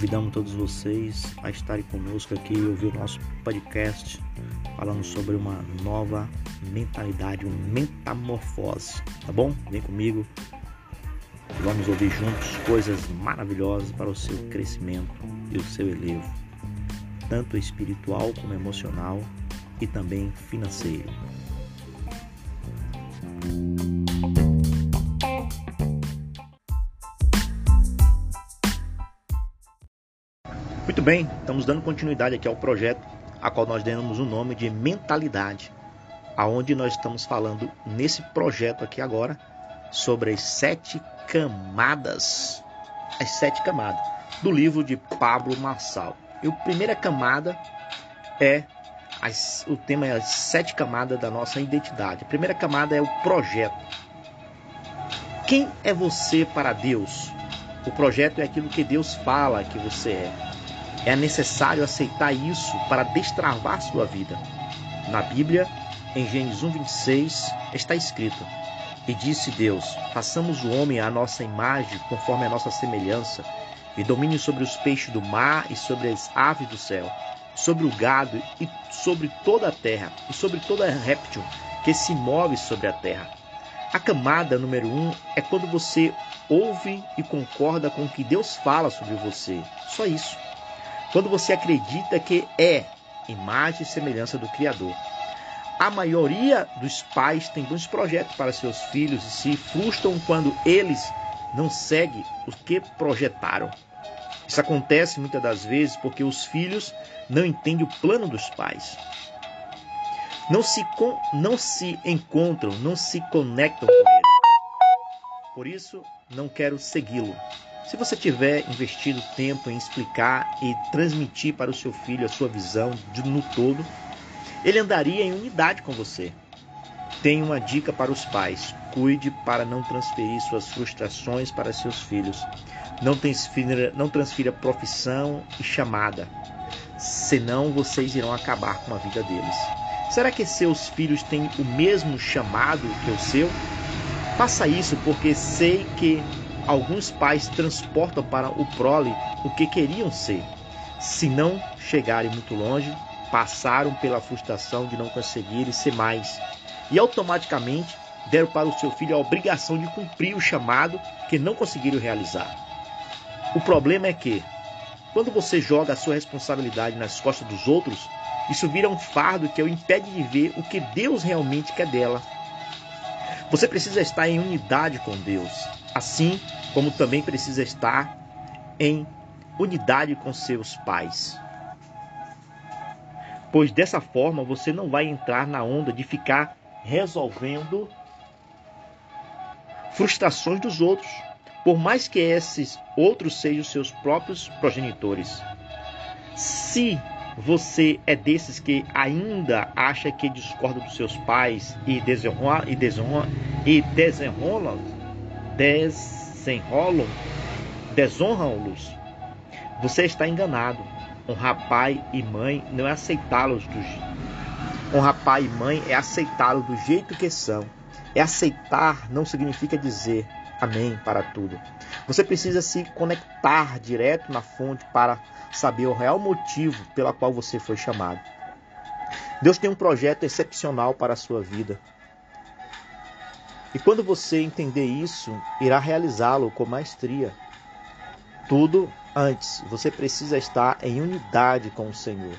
Convidamos todos vocês a estarem conosco aqui e ouvir o nosso podcast falando sobre uma nova mentalidade, uma metamorfose, tá bom? Vem comigo, vamos ouvir juntos coisas maravilhosas para o seu crescimento e o seu elevo, tanto espiritual como emocional e também financeiro. Bem, estamos dando continuidade aqui ao projeto, a qual nós demos o nome de mentalidade, aonde nós estamos falando nesse projeto aqui agora sobre as sete camadas, as sete camadas do livro de Pablo Marçal. E a primeira camada é as, o tema é as sete camadas da nossa identidade. A primeira camada é o projeto. Quem é você para Deus? O projeto é aquilo que Deus fala que você é. É necessário aceitar isso para destravar sua vida. Na Bíblia, em Gênesis 1:26, está escrito: E disse Deus: Façamos o homem à nossa imagem, conforme a nossa semelhança, e domine sobre os peixes do mar e sobre as aves do céu, sobre o gado e sobre toda a terra, e sobre toda réptil que se move sobre a terra. A camada número um é quando você ouve e concorda com o que Deus fala sobre você. Só isso quando você acredita que é imagem e semelhança do Criador. A maioria dos pais tem bons projetos para seus filhos e se frustram quando eles não seguem o que projetaram. Isso acontece muitas das vezes porque os filhos não entendem o plano dos pais. Não se, não se encontram, não se conectam com ele. Por isso, não quero segui-lo. Se você tiver investido tempo em explicar e transmitir para o seu filho a sua visão de, no todo, ele andaria em unidade com você. Tenho uma dica para os pais: cuide para não transferir suas frustrações para seus filhos. Não transfira, não transfira profissão e chamada, senão vocês irão acabar com a vida deles. Será que seus filhos têm o mesmo chamado que o seu? Faça isso porque sei que alguns pais transportam para o prole o que queriam ser. Se não chegarem muito longe, passaram pela frustração de não conseguirem ser mais e automaticamente deram para o seu filho a obrigação de cumprir o chamado que não conseguiram realizar. O problema é que, quando você joga a sua responsabilidade nas costas dos outros, isso vira um fardo que o impede de ver o que Deus realmente quer dela. Você precisa estar em unidade com Deus, assim como também precisa estar em unidade com seus pais. Pois dessa forma você não vai entrar na onda de ficar resolvendo frustrações dos outros, por mais que esses outros sejam seus próprios progenitores. Se você é desses que ainda acha que discorda dos seus pais e e e desenrola, desenrolam, desonram-los, você está enganado. Honrar pai e mãe não é aceitá-los do Honrar pai e mãe é aceitá-los do jeito que são. É aceitar não significa dizer amém para tudo. Você precisa se conectar direto na fonte para saber o real motivo pela qual você foi chamado. Deus tem um projeto excepcional para a sua vida. E quando você entender isso, irá realizá-lo com maestria. Tudo antes, você precisa estar em unidade com o Senhor.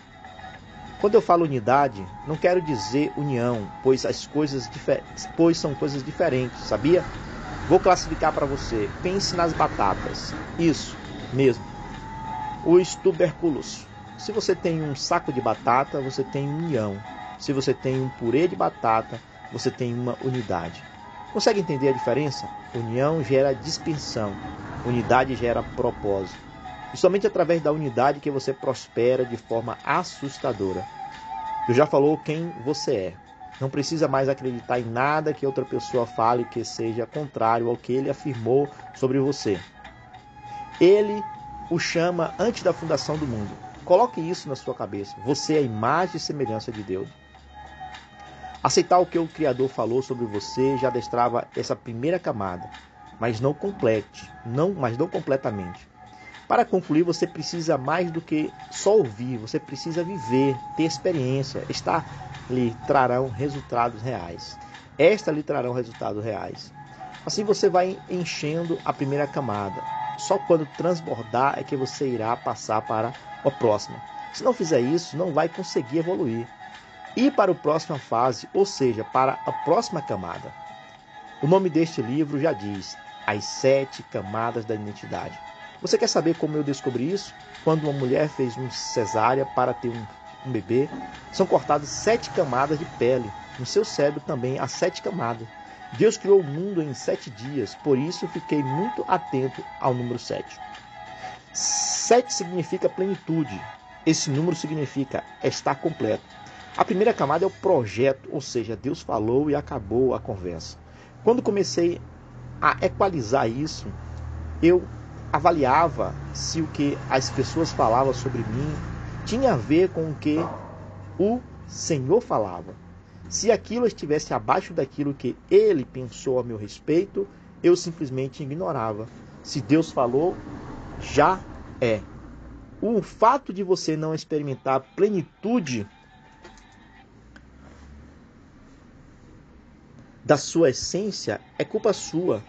Quando eu falo unidade, não quero dizer união, pois as coisas pois são coisas diferentes, sabia? Vou classificar para você. Pense nas batatas. Isso mesmo. Os tubérculos. Se você tem um saco de batata, você tem união. Se você tem um purê de batata, você tem uma unidade. Consegue entender a diferença? União gera dispersão, unidade gera propósito. E somente através da unidade que você prospera de forma assustadora. Eu já falou quem você é. Não precisa mais acreditar em nada que outra pessoa fale que seja contrário ao que ele afirmou sobre você. Ele o chama antes da fundação do mundo. Coloque isso na sua cabeça. Você é a imagem e semelhança de Deus. Aceitar o que o Criador falou sobre você já destrava essa primeira camada, mas não complete, não, mas não completamente. Para concluir, você precisa mais do que só ouvir, você precisa viver, ter experiência. Esta lhe trarão resultados reais. Esta lhe trarão resultados reais. Assim você vai enchendo a primeira camada. Só quando transbordar é que você irá passar para a próxima. Se não fizer isso, não vai conseguir evoluir. Ir para a próxima fase, ou seja, para a próxima camada. O nome deste livro já diz: As Sete Camadas da Identidade. Você quer saber como eu descobri isso? Quando uma mulher fez um cesárea para ter um, um bebê, são cortadas sete camadas de pele. No seu cérebro também há sete camadas. Deus criou o mundo em sete dias, por isso fiquei muito atento ao número sete. Sete significa plenitude. Esse número significa estar completo. A primeira camada é o projeto, ou seja, Deus falou e acabou a conversa. Quando comecei a equalizar isso, eu avaliava se o que as pessoas falavam sobre mim tinha a ver com o que o Senhor falava. Se aquilo estivesse abaixo daquilo que ele pensou a meu respeito, eu simplesmente ignorava. Se Deus falou, já é. O fato de você não experimentar plenitude da sua essência é culpa sua,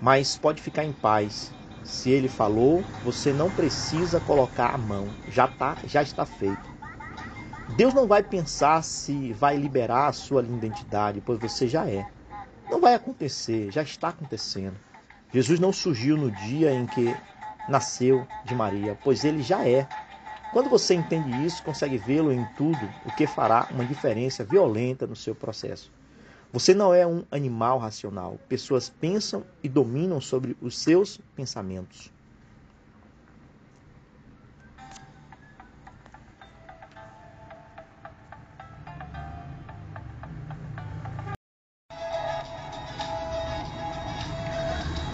mas pode ficar em paz. Se ele falou, você não precisa colocar a mão, já tá, já está feito. Deus não vai pensar se vai liberar a sua identidade, pois você já é. Não vai acontecer, já está acontecendo. Jesus não surgiu no dia em que nasceu de Maria, pois ele já é. Quando você entende isso, consegue vê-lo em tudo, o que fará uma diferença violenta no seu processo. Você não é um animal racional. Pessoas pensam e dominam sobre os seus pensamentos.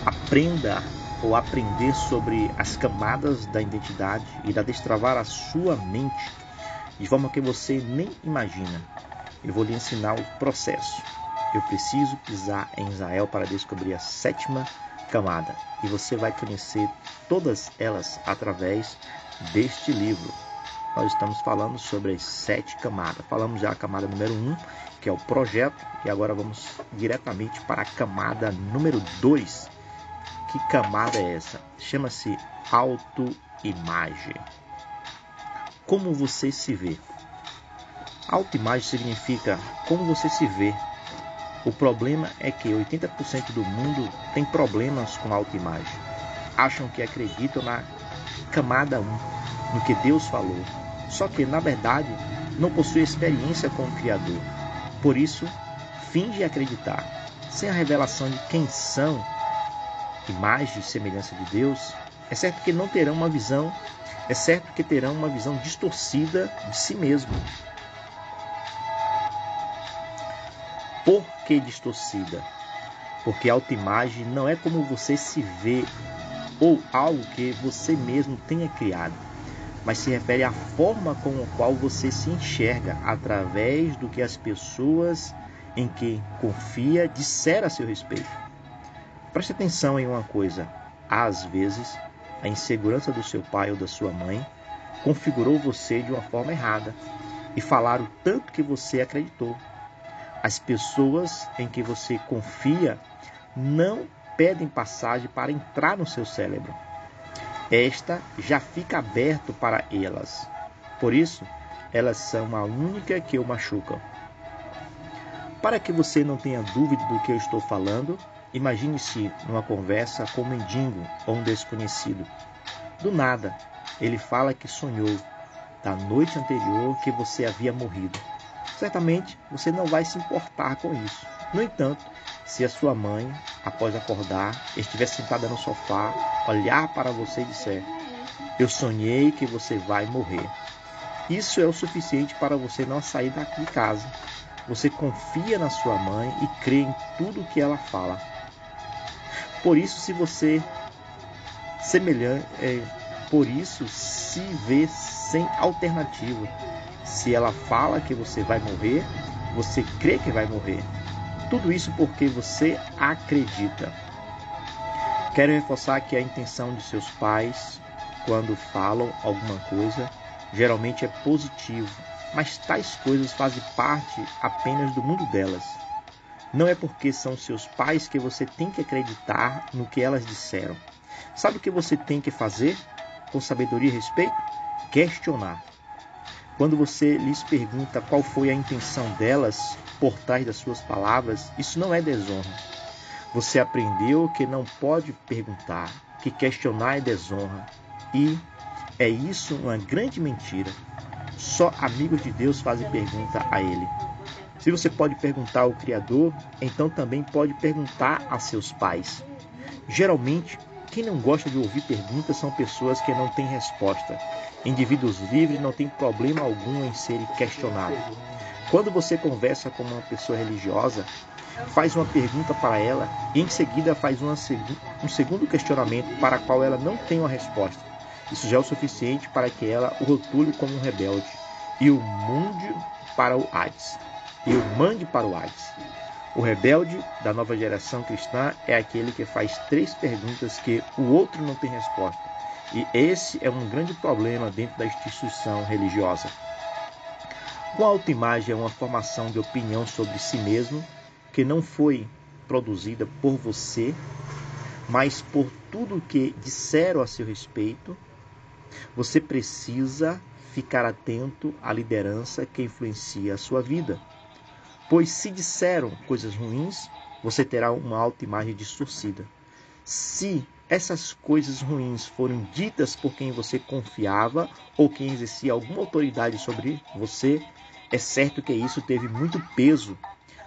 Aprenda ou aprender sobre as camadas da identidade irá destravar a sua mente de forma que você nem imagina. Eu vou lhe ensinar o processo. Eu preciso pisar em Israel para descobrir a sétima camada e você vai conhecer todas elas através deste livro. Nós estamos falando sobre as sete camadas. Falamos já a camada número um, que é o projeto, e agora vamos diretamente para a camada número dois. Que camada é essa? Chama-se autoimagem. Como você se vê? Autoimagem significa como você se vê o problema é que 80% do mundo tem problemas com autoimagem. Acham que acreditam na camada 1, no que Deus falou. Só que, na verdade, não possui experiência com o Criador. Por isso, finge acreditar. Sem a revelação de quem são, imagem e semelhança de Deus, é certo que não terão uma visão, é certo que terão uma visão distorcida de si mesmo. Por que distorcida? Porque a autoimagem não é como você se vê ou algo que você mesmo tenha criado, mas se refere à forma com a qual você se enxerga através do que as pessoas em que confia disseram a seu respeito. Preste atenção em uma coisa: às vezes, a insegurança do seu pai ou da sua mãe configurou você de uma forma errada e falaram tanto que você acreditou. As pessoas em que você confia não pedem passagem para entrar no seu cérebro. Esta já fica aberto para elas. Por isso, elas são a única que o machucam. Para que você não tenha dúvida do que eu estou falando, imagine-se numa conversa com um mendigo ou um desconhecido. Do nada, ele fala que sonhou da noite anterior que você havia morrido certamente você não vai se importar com isso. No entanto, se a sua mãe, após acordar, estiver sentada no sofá, olhar para você e disser: Eu sonhei que você vai morrer. Isso é o suficiente para você não sair daqui de casa. Você confia na sua mãe e crê em tudo que ela fala. Por isso, se você semelhante, é, por isso se vê sem alternativa se ela fala que você vai morrer, você crê que vai morrer. Tudo isso porque você acredita. Quero reforçar que a intenção de seus pais quando falam alguma coisa, geralmente é positivo, mas tais coisas fazem parte apenas do mundo delas. Não é porque são seus pais que você tem que acreditar no que elas disseram. Sabe o que você tem que fazer com sabedoria e respeito? Questionar. Quando você lhes pergunta qual foi a intenção delas por trás das suas palavras, isso não é desonra. Você aprendeu que não pode perguntar, que questionar é desonra. E é isso uma grande mentira. Só amigos de Deus fazem pergunta a Ele. Se você pode perguntar ao Criador, então também pode perguntar a seus pais. Geralmente, quem não gosta de ouvir perguntas são pessoas que não têm resposta. Indivíduos livres não têm problema algum em serem questionados. Quando você conversa com uma pessoa religiosa, faz uma pergunta para ela e em seguida faz uma, um segundo questionamento para qual ela não tem uma resposta. Isso já é o suficiente para que ela o rotule como um rebelde e o mude para o Hades. E o mande para o Hades. O rebelde da nova geração cristã é aquele que faz três perguntas que o outro não tem resposta. E esse é um grande problema dentro da instituição religiosa. Com a autoimagem é uma formação de opinião sobre si mesmo que não foi produzida por você, mas por tudo que disseram a seu respeito você precisa ficar atento à liderança que influencia a sua vida. Pois se disseram coisas ruins, você terá uma autoimagem distorcida. Se essas coisas ruins foram ditas por quem você confiava ou quem exercia alguma autoridade sobre você, é certo que isso teve muito peso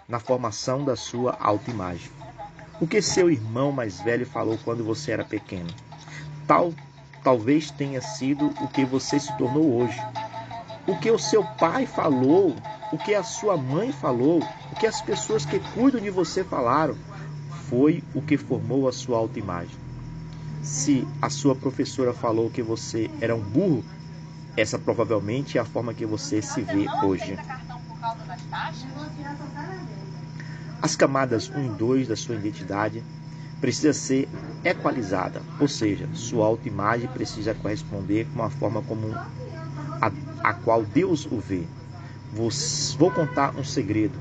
na formação da sua autoimagem. O que seu irmão mais velho falou quando você era pequeno? Tal talvez tenha sido o que você se tornou hoje. O que o seu pai falou, o que a sua mãe falou, o que as pessoas que cuidam de você falaram, foi o que formou a sua autoimagem. Se a sua professora falou que você era um burro, essa provavelmente é a forma que você se vê hoje. As camadas 1 e 2 da sua identidade precisa ser equalizada, ou seja, sua autoimagem precisa corresponder com a forma como a, qual Deus o vê. Vou contar um segredo.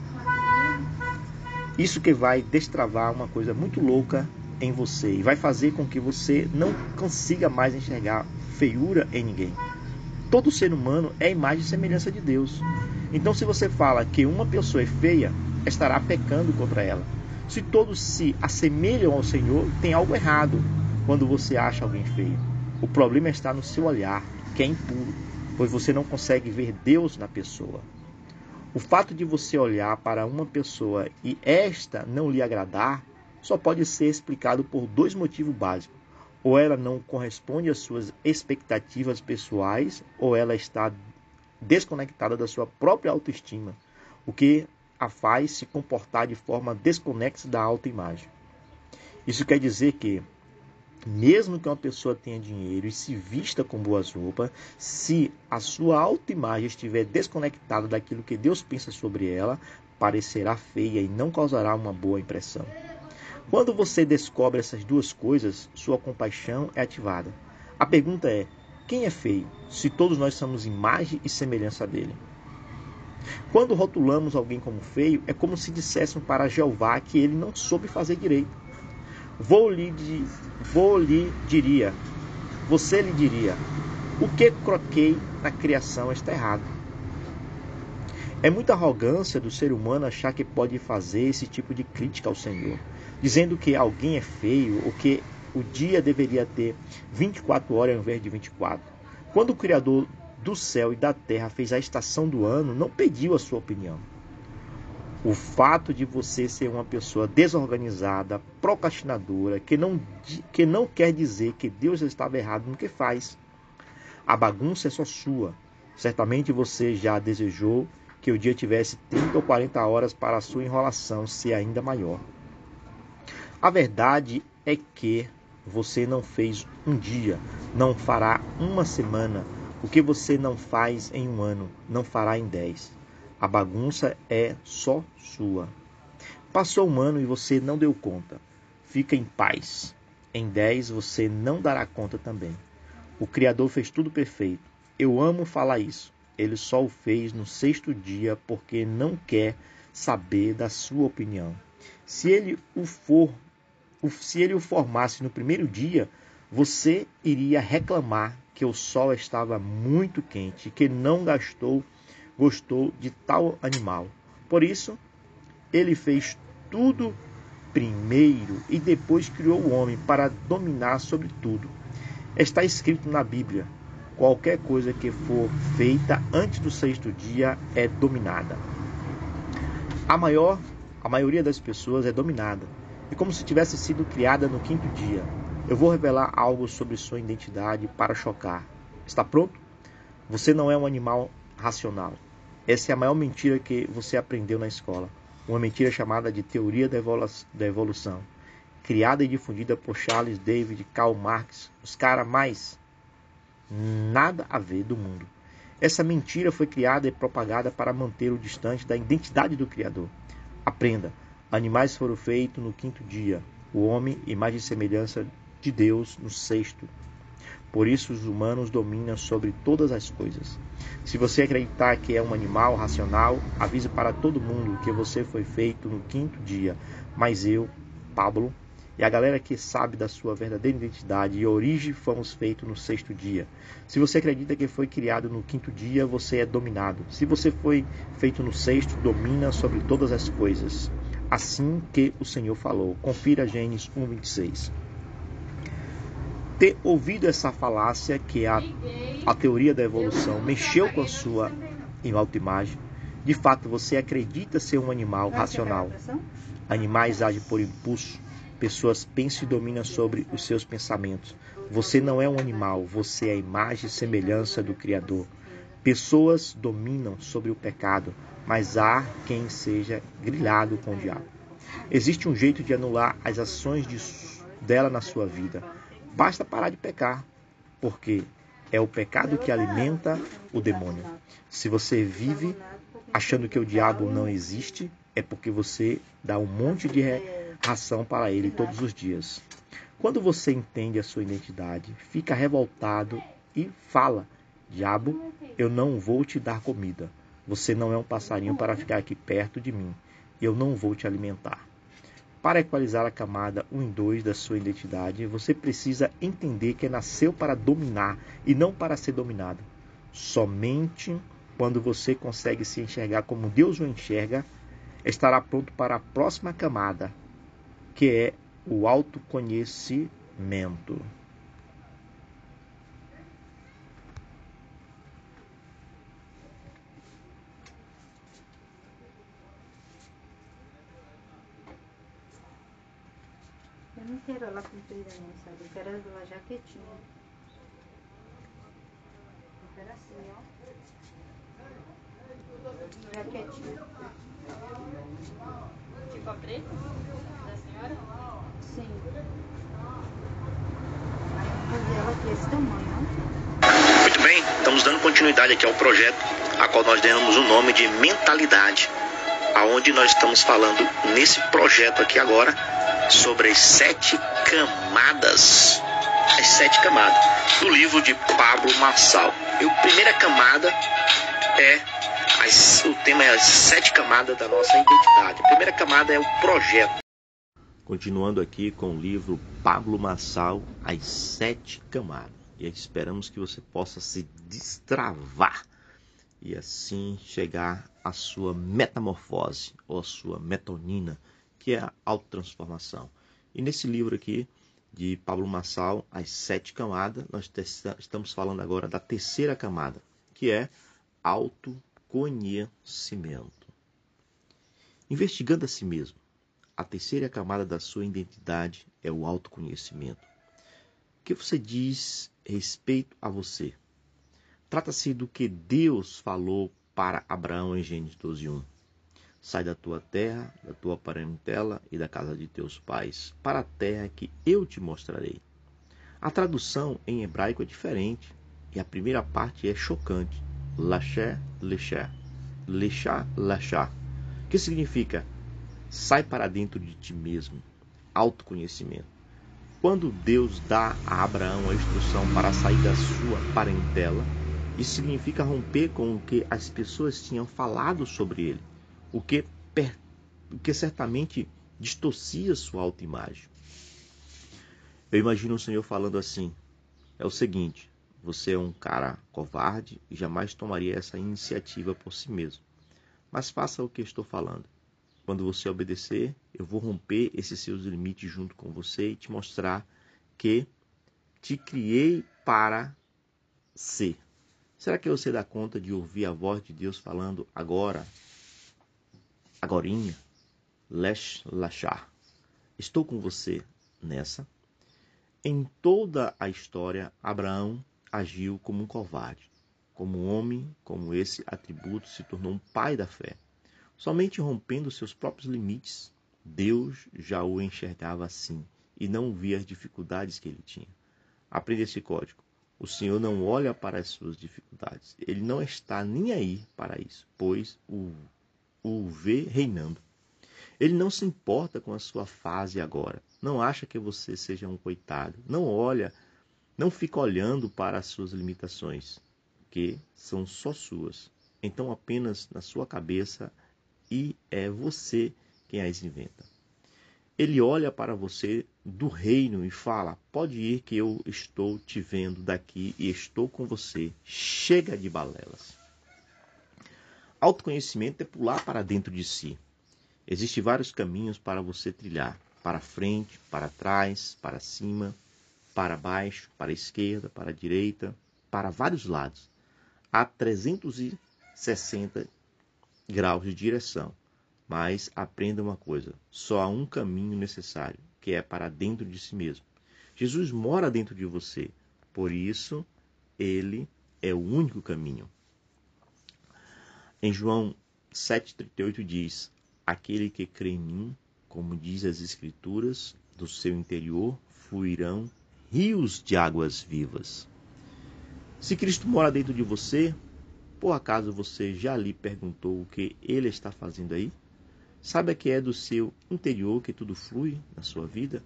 Isso que vai destravar uma coisa muito louca em você e vai fazer com que você não consiga mais enxergar feiura em ninguém. Todo ser humano é imagem e semelhança de Deus. Então, se você fala que uma pessoa é feia, estará pecando contra ela. Se todos se assemelham ao Senhor, tem algo errado quando você acha alguém feio. O problema está no seu olhar, que é impuro, pois você não consegue ver Deus na pessoa. O fato de você olhar para uma pessoa e esta não lhe agradar só pode ser explicado por dois motivos básicos. Ou ela não corresponde às suas expectativas pessoais, ou ela está desconectada da sua própria autoestima, o que a faz se comportar de forma desconexa da autoimagem. Isso quer dizer que, mesmo que uma pessoa tenha dinheiro e se vista com boas roupas, se a sua autoimagem estiver desconectada daquilo que Deus pensa sobre ela, parecerá feia e não causará uma boa impressão. Quando você descobre essas duas coisas, sua compaixão é ativada. A pergunta é: quem é feio? Se todos nós somos imagem e semelhança dele. Quando rotulamos alguém como feio, é como se dissessem para Jeová que ele não soube fazer direito. Vou lhe, vou lhe diria, você lhe diria, o que croquei na criação está errado. É muita arrogância do ser humano achar que pode fazer esse tipo de crítica ao Senhor, dizendo que alguém é feio ou que o dia deveria ter 24 horas ao invés de 24. Quando o Criador do céu e da terra fez a estação do ano, não pediu a sua opinião. O fato de você ser uma pessoa desorganizada, procrastinadora, que não, que não quer dizer que Deus estava errado no que faz. A bagunça é só sua. Certamente você já desejou que o dia tivesse 30 ou 40 horas para a sua enrolação ser ainda maior. A verdade é que você não fez um dia, não fará uma semana, o que você não faz em um ano, não fará em dez. A bagunça é só sua. Passou um ano e você não deu conta. Fica em paz. Em dez você não dará conta também. O Criador fez tudo perfeito. Eu amo falar isso. Ele só o fez no sexto dia porque não quer saber da sua opinião. Se ele o for, se ele o formasse no primeiro dia, você iria reclamar que o sol estava muito quente que não gastou, gostou de tal animal. Por isso, ele fez tudo primeiro e depois criou o homem para dominar sobre tudo. Está escrito na Bíblia: qualquer coisa que for feita antes do sexto dia é dominada. A maior, a maioria das pessoas é dominada, e como se tivesse sido criada no quinto dia. Eu vou revelar algo sobre sua identidade para chocar. Está pronto? Você não é um animal racional. Essa é a maior mentira que você aprendeu na escola. Uma mentira chamada de teoria da evolução, criada e difundida por Charles David, Karl Marx, os caras mais nada a ver do mundo. Essa mentira foi criada e propagada para manter o distante da identidade do Criador. Aprenda: animais foram feitos no quinto dia, o homem, imagem e semelhança de Deus, no sexto. Por isso os humanos dominam sobre todas as coisas. Se você acreditar que é um animal racional, avise para todo mundo que você foi feito no quinto dia. Mas eu, Pablo, e a galera que sabe da sua verdadeira identidade e origem fomos feitos no sexto dia. Se você acredita que foi criado no quinto dia, você é dominado. Se você foi feito no sexto, domina sobre todas as coisas. Assim que o Senhor falou. Confira Gênesis 1:26. Ter ouvido essa falácia que é a, a teoria da evolução mexeu com a sua autoimagem, de fato você acredita ser um animal racional. Animais agem por impulso, pessoas pensam e dominam sobre os seus pensamentos. Você não é um animal, você é a imagem e semelhança do Criador. Pessoas dominam sobre o pecado, mas há quem seja grilhado com o diabo. Existe um jeito de anular as ações de, dela na sua vida. Basta parar de pecar, porque é o pecado que alimenta o demônio. Se você vive achando que o diabo não existe, é porque você dá um monte de ração para ele todos os dias. Quando você entende a sua identidade, fica revoltado e fala: Diabo, eu não vou te dar comida. Você não é um passarinho para ficar aqui perto de mim. Eu não vou te alimentar. Para equalizar a camada 1 e 2 da sua identidade, você precisa entender que nasceu para dominar e não para ser dominado. Somente quando você consegue se enxergar como Deus o enxerga, estará pronto para a próxima camada, que é o autoconhecimento. Quero ela comprida não, sabe? Eu quero ela jaquetinha. Eu quero assim, ó. Jaquetinha. Tipo a preta? senhora? Sim. ela aqui esse tamanho, Muito bem, estamos dando continuidade aqui ao projeto, a qual nós demos o nome de mentalidade, aonde nós estamos falando nesse projeto aqui agora sobre as sete camadas, as sete camadas do livro de Pablo Marçal. E a primeira camada é as, o tema é as sete camadas da nossa identidade. A primeira camada é o projeto. Continuando aqui com o livro Pablo Massal, As Sete Camadas. E esperamos que você possa se destravar e assim chegar à sua metamorfose ou à sua metonina, que é a autotransformação. E nesse livro aqui de Pablo Massal, As Sete Camadas, nós estamos falando agora da terceira camada, que é autoconhecimento. Investigando a si mesmo a terceira camada da sua identidade é o autoconhecimento. O que você diz respeito a você? Trata-se do que Deus falou para Abraão em Gênesis 12:1. Sai da tua terra, da tua parentela e da casa de teus pais, para a terra que eu te mostrarei. A tradução em hebraico é diferente e a primeira parte é chocante. Lasher, lechar. Lechar, lachar. Que significa Sai para dentro de ti mesmo. Autoconhecimento. quando Deus dá a Abraão a instrução para sair da sua parentela, isso significa romper com o que as pessoas tinham falado sobre ele, o que, o que certamente distorcia sua autoimagem. Eu imagino o Senhor falando assim: é o seguinte, você é um cara covarde e jamais tomaria essa iniciativa por si mesmo. Mas faça o que estou falando. Quando você obedecer, eu vou romper esses seus limites junto com você e te mostrar que te criei para ser. Será que você dá conta de ouvir a voz de Deus falando agora, agorinha, lesh lachar? Estou com você nessa. Em toda a história, Abraão agiu como um covarde. Como um homem, como esse atributo se tornou um pai da fé. Somente rompendo seus próprios limites, Deus já o enxergava assim e não via as dificuldades que ele tinha. Aprenda esse código. O Senhor não olha para as suas dificuldades. Ele não está nem aí para isso, pois o, o vê reinando. Ele não se importa com a sua fase agora. Não acha que você seja um coitado. Não olha, não fica olhando para as suas limitações, que são só suas. Então apenas na sua cabeça e é você quem as inventa. Ele olha para você do reino e fala: Pode ir, que eu estou te vendo daqui e estou com você. Chega de balelas. Autoconhecimento é pular para dentro de si. Existem vários caminhos para você trilhar: para frente, para trás, para cima, para baixo, para a esquerda, para a direita, para vários lados. Há 360 graus de direção. Mas aprenda uma coisa: só há um caminho necessário, que é para dentro de si mesmo. Jesus mora dentro de você, por isso ele é o único caminho. Em João 7,38 diz: Aquele que crê em mim, como diz as Escrituras, do seu interior fluirão rios de águas vivas. Se Cristo mora dentro de você, por acaso você já lhe perguntou o que ele está fazendo aí? Sabe que é do seu interior que tudo flui na sua vida?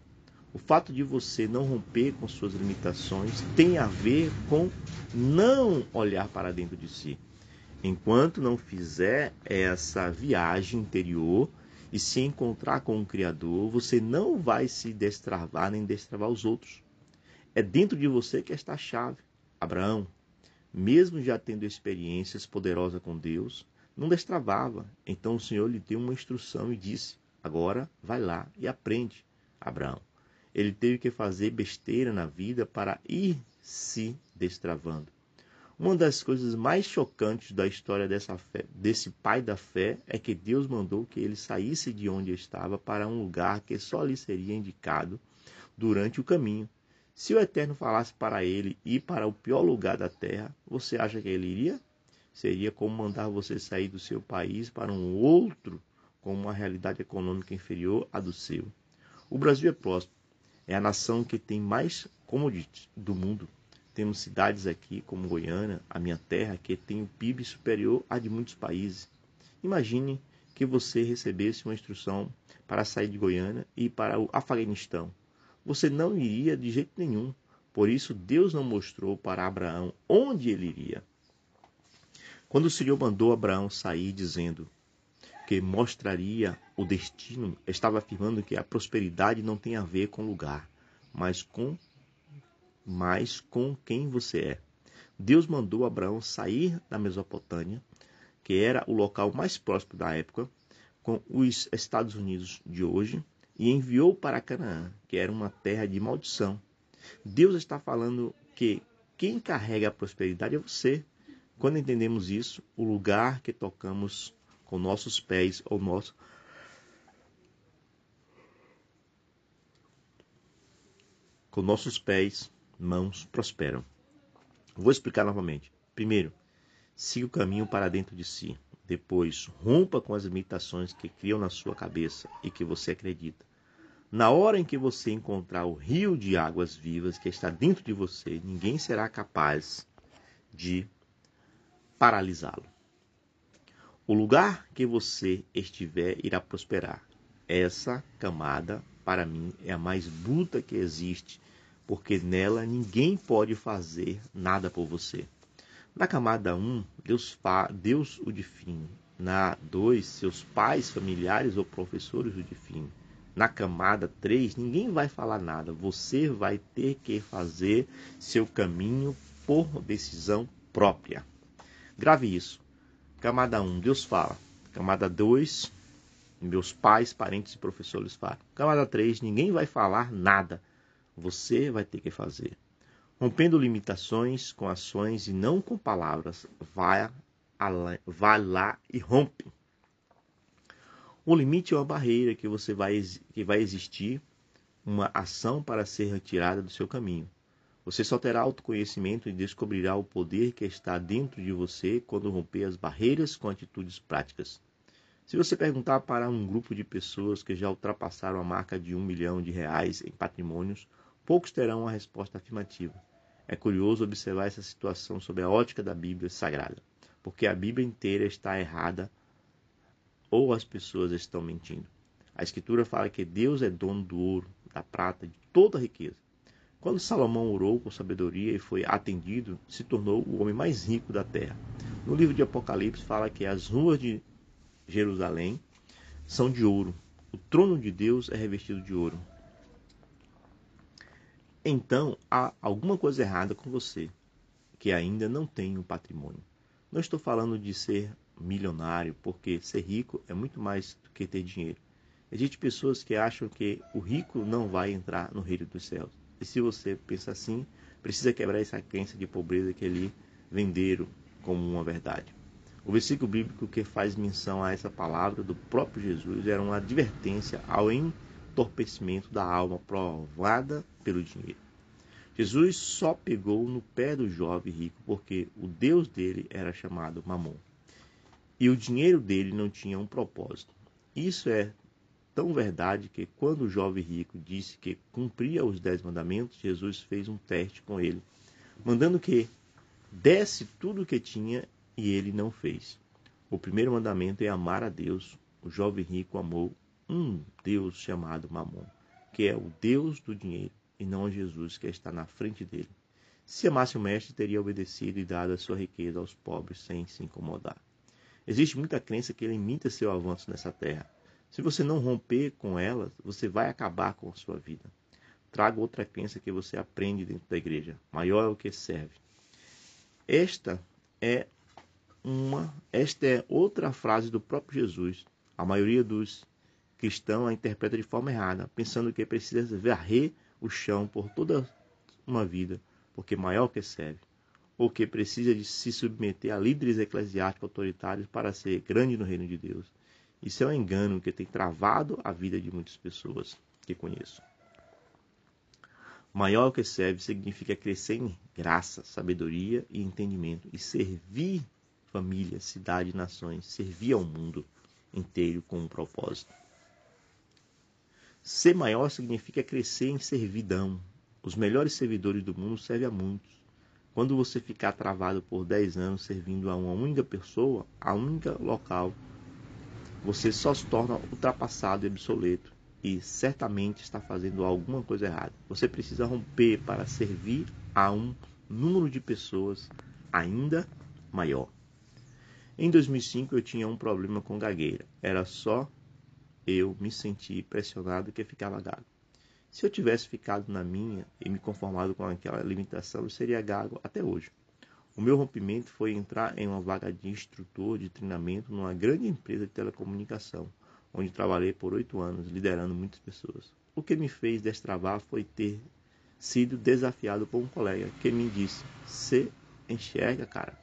O fato de você não romper com suas limitações tem a ver com não olhar para dentro de si. Enquanto não fizer essa viagem interior e se encontrar com o Criador, você não vai se destravar nem destravar os outros. É dentro de você que está a chave. Abraão, mesmo já tendo experiências poderosas com Deus, não destravava. Então o Senhor lhe deu uma instrução e disse: Agora vai lá e aprende, Abraão. Ele teve que fazer besteira na vida para ir se destravando. Uma das coisas mais chocantes da história dessa fé, desse pai da fé é que Deus mandou que ele saísse de onde estava para um lugar que só lhe seria indicado durante o caminho. Se o Eterno falasse para ele ir para o pior lugar da terra, você acha que ele iria? Seria como mandar você sair do seu país para um outro com uma realidade econômica inferior à do seu. O Brasil é próximo. É a nação que tem mais commodities do mundo. Temos cidades aqui como Goiânia, a minha terra, que tem o PIB superior a de muitos países. Imagine que você recebesse uma instrução para sair de Goiânia e ir para o Afeganistão você não iria de jeito nenhum. Por isso, Deus não mostrou para Abraão onde ele iria. Quando o Senhor mandou Abraão sair dizendo que mostraria o destino, estava afirmando que a prosperidade não tem a ver com lugar, mas com mas com quem você é. Deus mandou Abraão sair da Mesopotâmia, que era o local mais próximo da época, com os Estados Unidos de hoje, e enviou para Canaã, que era uma terra de maldição. Deus está falando que quem carrega a prosperidade é você. Quando entendemos isso, o lugar que tocamos com nossos pés ou nosso com nossos pés, mãos prosperam. Vou explicar novamente. Primeiro, siga o caminho para dentro de si. Depois, rompa com as limitações que criam na sua cabeça e que você acredita. Na hora em que você encontrar o rio de águas vivas que está dentro de você, ninguém será capaz de paralisá-lo. O lugar que você estiver irá prosperar. Essa camada para mim, é a mais bruta que existe, porque nela ninguém pode fazer nada por você. Na camada 1, Deus, Deus o define. Na 2, seus pais, familiares ou professores o definem. Na camada 3, ninguém vai falar nada. Você vai ter que fazer seu caminho por decisão própria. Grave isso. Camada 1, Deus fala. Camada 2, meus pais, parentes e professores falam. Camada 3, ninguém vai falar nada. Você vai ter que fazer. Rompendo limitações com ações e não com palavras. Vai, vai lá e rompe. O limite é uma barreira que você vai que vai existir uma ação para ser retirada do seu caminho. Você só terá autoconhecimento e descobrirá o poder que está dentro de você quando romper as barreiras com atitudes práticas. Se você perguntar para um grupo de pessoas que já ultrapassaram a marca de um milhão de reais em patrimônios, poucos terão uma resposta afirmativa. É curioso observar essa situação sob a ótica da Bíblia Sagrada, porque a Bíblia inteira está errada ou as pessoas estão mentindo. A Escritura fala que Deus é dono do ouro, da prata, de toda a riqueza. Quando Salomão orou com sabedoria e foi atendido, se tornou o homem mais rico da terra. No livro de Apocalipse fala que as ruas de Jerusalém são de ouro. O trono de Deus é revestido de ouro. Então há alguma coisa errada com você, que ainda não tem um patrimônio. Não estou falando de ser milionário, porque ser rico é muito mais do que ter dinheiro. Existem pessoas que acham que o rico não vai entrar no reino dos céus. E se você pensa assim, precisa quebrar essa crença de pobreza que ali venderam como uma verdade. O versículo bíblico que faz menção a essa palavra do próprio Jesus era uma advertência ao entorpecimento da alma provada pelo dinheiro. Jesus só pegou no pé do jovem rico porque o Deus dele era chamado Mamon. E o dinheiro dele não tinha um propósito. Isso é tão verdade que quando o jovem rico disse que cumpria os dez mandamentos, Jesus fez um teste com ele, mandando que desse tudo o que tinha e ele não fez. O primeiro mandamento é amar a Deus. O jovem rico amou um Deus chamado Mamon, que é o Deus do dinheiro, e não Jesus que está na frente dele. Se amasse o mestre, teria obedecido e dado a sua riqueza aos pobres sem se incomodar. Existe muita crença que limita seu avanço nessa terra. Se você não romper com elas, você vai acabar com a sua vida. Traga outra crença que você aprende dentro da igreja. Maior é o que serve. Esta é uma, esta é outra frase do próprio Jesus. A maioria dos cristãos a interpreta de forma errada, pensando que precisa varrer o chão por toda uma vida, porque maior que serve, ou que precisa de se submeter a líderes eclesiásticos autoritários para ser grande no reino de Deus. Isso é um engano que tem travado a vida de muitas pessoas que conheço. Maior que serve significa crescer em graça, sabedoria e entendimento e servir família, cidade nações, servir ao mundo inteiro com um propósito. Ser maior significa crescer em servidão. Os melhores servidores do mundo servem a muitos. Quando você ficar travado por 10 anos servindo a uma única pessoa, a única local, você só se torna ultrapassado e obsoleto e certamente está fazendo alguma coisa errada. Você precisa romper para servir a um número de pessoas ainda maior. Em 2005 eu tinha um problema com gagueira. Era só eu me sentir pressionado que ficava gago. Se eu tivesse ficado na minha e me conformado com aquela limitação, eu seria gago até hoje. O meu rompimento foi entrar em uma vaga de instrutor de treinamento numa grande empresa de telecomunicação, onde trabalhei por oito anos, liderando muitas pessoas. O que me fez destravar foi ter sido desafiado por um colega que me disse: Você enxerga, cara,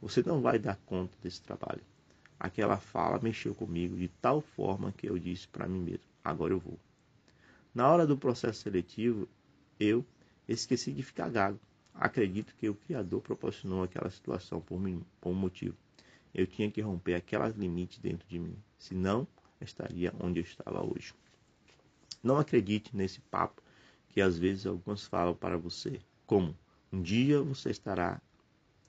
você não vai dar conta desse trabalho. Aquela fala mexeu comigo de tal forma que eu disse para mim mesmo: Agora eu vou. Na hora do processo seletivo, eu esqueci de ficar gago Acredito que o Criador proporcionou aquela situação por, mim, por um motivo. Eu tinha que romper aquelas limites dentro de mim, senão estaria onde eu estava hoje. Não acredite nesse papo que às vezes alguns falam para você, como um dia você estará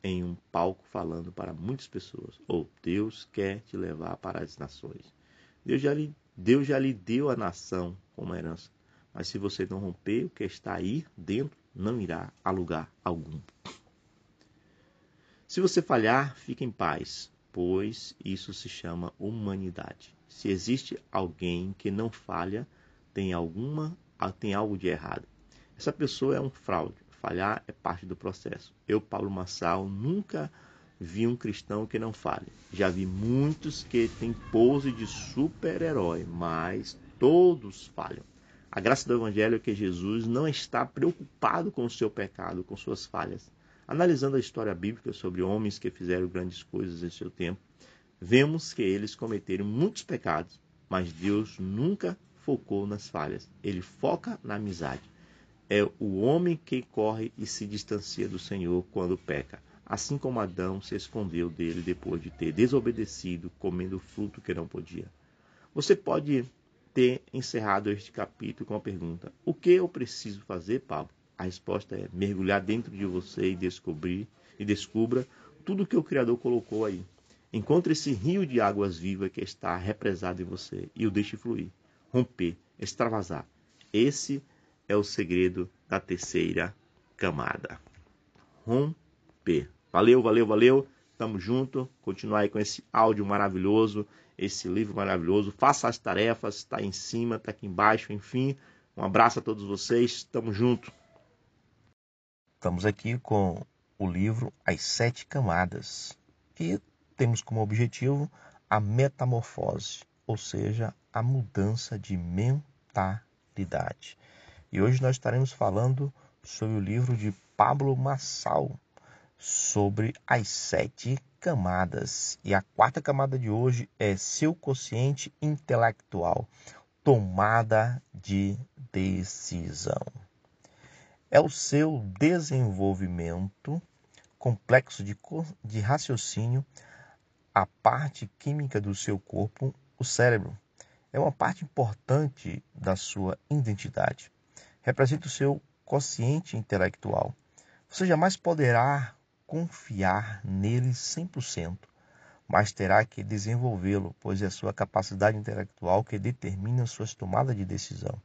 em um palco falando para muitas pessoas, ou Deus quer te levar para as nações. Deus já lhe, Deus já lhe deu a nação como herança. Mas se você não romper, o que está aí dentro não irá a lugar algum. Se você falhar, fique em paz, pois isso se chama humanidade. Se existe alguém que não falha, tem alguma tem algo de errado. Essa pessoa é um fraude. Falhar é parte do processo. Eu, Paulo Massal, nunca vi um cristão que não fale. Já vi muitos que têm pose de super-herói, mas todos falham. A graça do Evangelho é que Jesus não está preocupado com o seu pecado, com suas falhas. Analisando a história bíblica sobre homens que fizeram grandes coisas em seu tempo, vemos que eles cometeram muitos pecados, mas Deus nunca focou nas falhas. Ele foca na amizade. É o homem que corre e se distancia do Senhor quando peca assim como Adão se escondeu dele depois de ter desobedecido, comendo o fruto que não podia. Você pode ter encerrado este capítulo com a pergunta: O que eu preciso fazer, Pablo? A resposta é mergulhar dentro de você e descobrir e descubra tudo que o Criador colocou aí. Encontre esse rio de águas vivas que está represado em você e o deixe fluir, romper, extravasar. Esse é o segredo da terceira camada. Romper. Valeu, valeu, valeu. Tamo junto. Continuar aí com esse áudio maravilhoso, esse livro maravilhoso. Faça as tarefas, está em cima, está aqui embaixo, enfim. Um abraço a todos vocês. Tamo junto. Estamos aqui com o livro As Sete Camadas, que temos como objetivo a metamorfose, ou seja, a mudança de mentalidade. E hoje nós estaremos falando sobre o livro de Pablo Massal, sobre as sete camadas. E a quarta camada de hoje é seu consciente intelectual, tomada de decisão. É o seu desenvolvimento complexo de, de raciocínio, a parte química do seu corpo, o cérebro. É uma parte importante da sua identidade. Representa o seu consciente intelectual. Você jamais poderá confiar nele 100%, mas terá que desenvolvê-lo, pois é a sua capacidade intelectual que determina suas tomadas de decisão.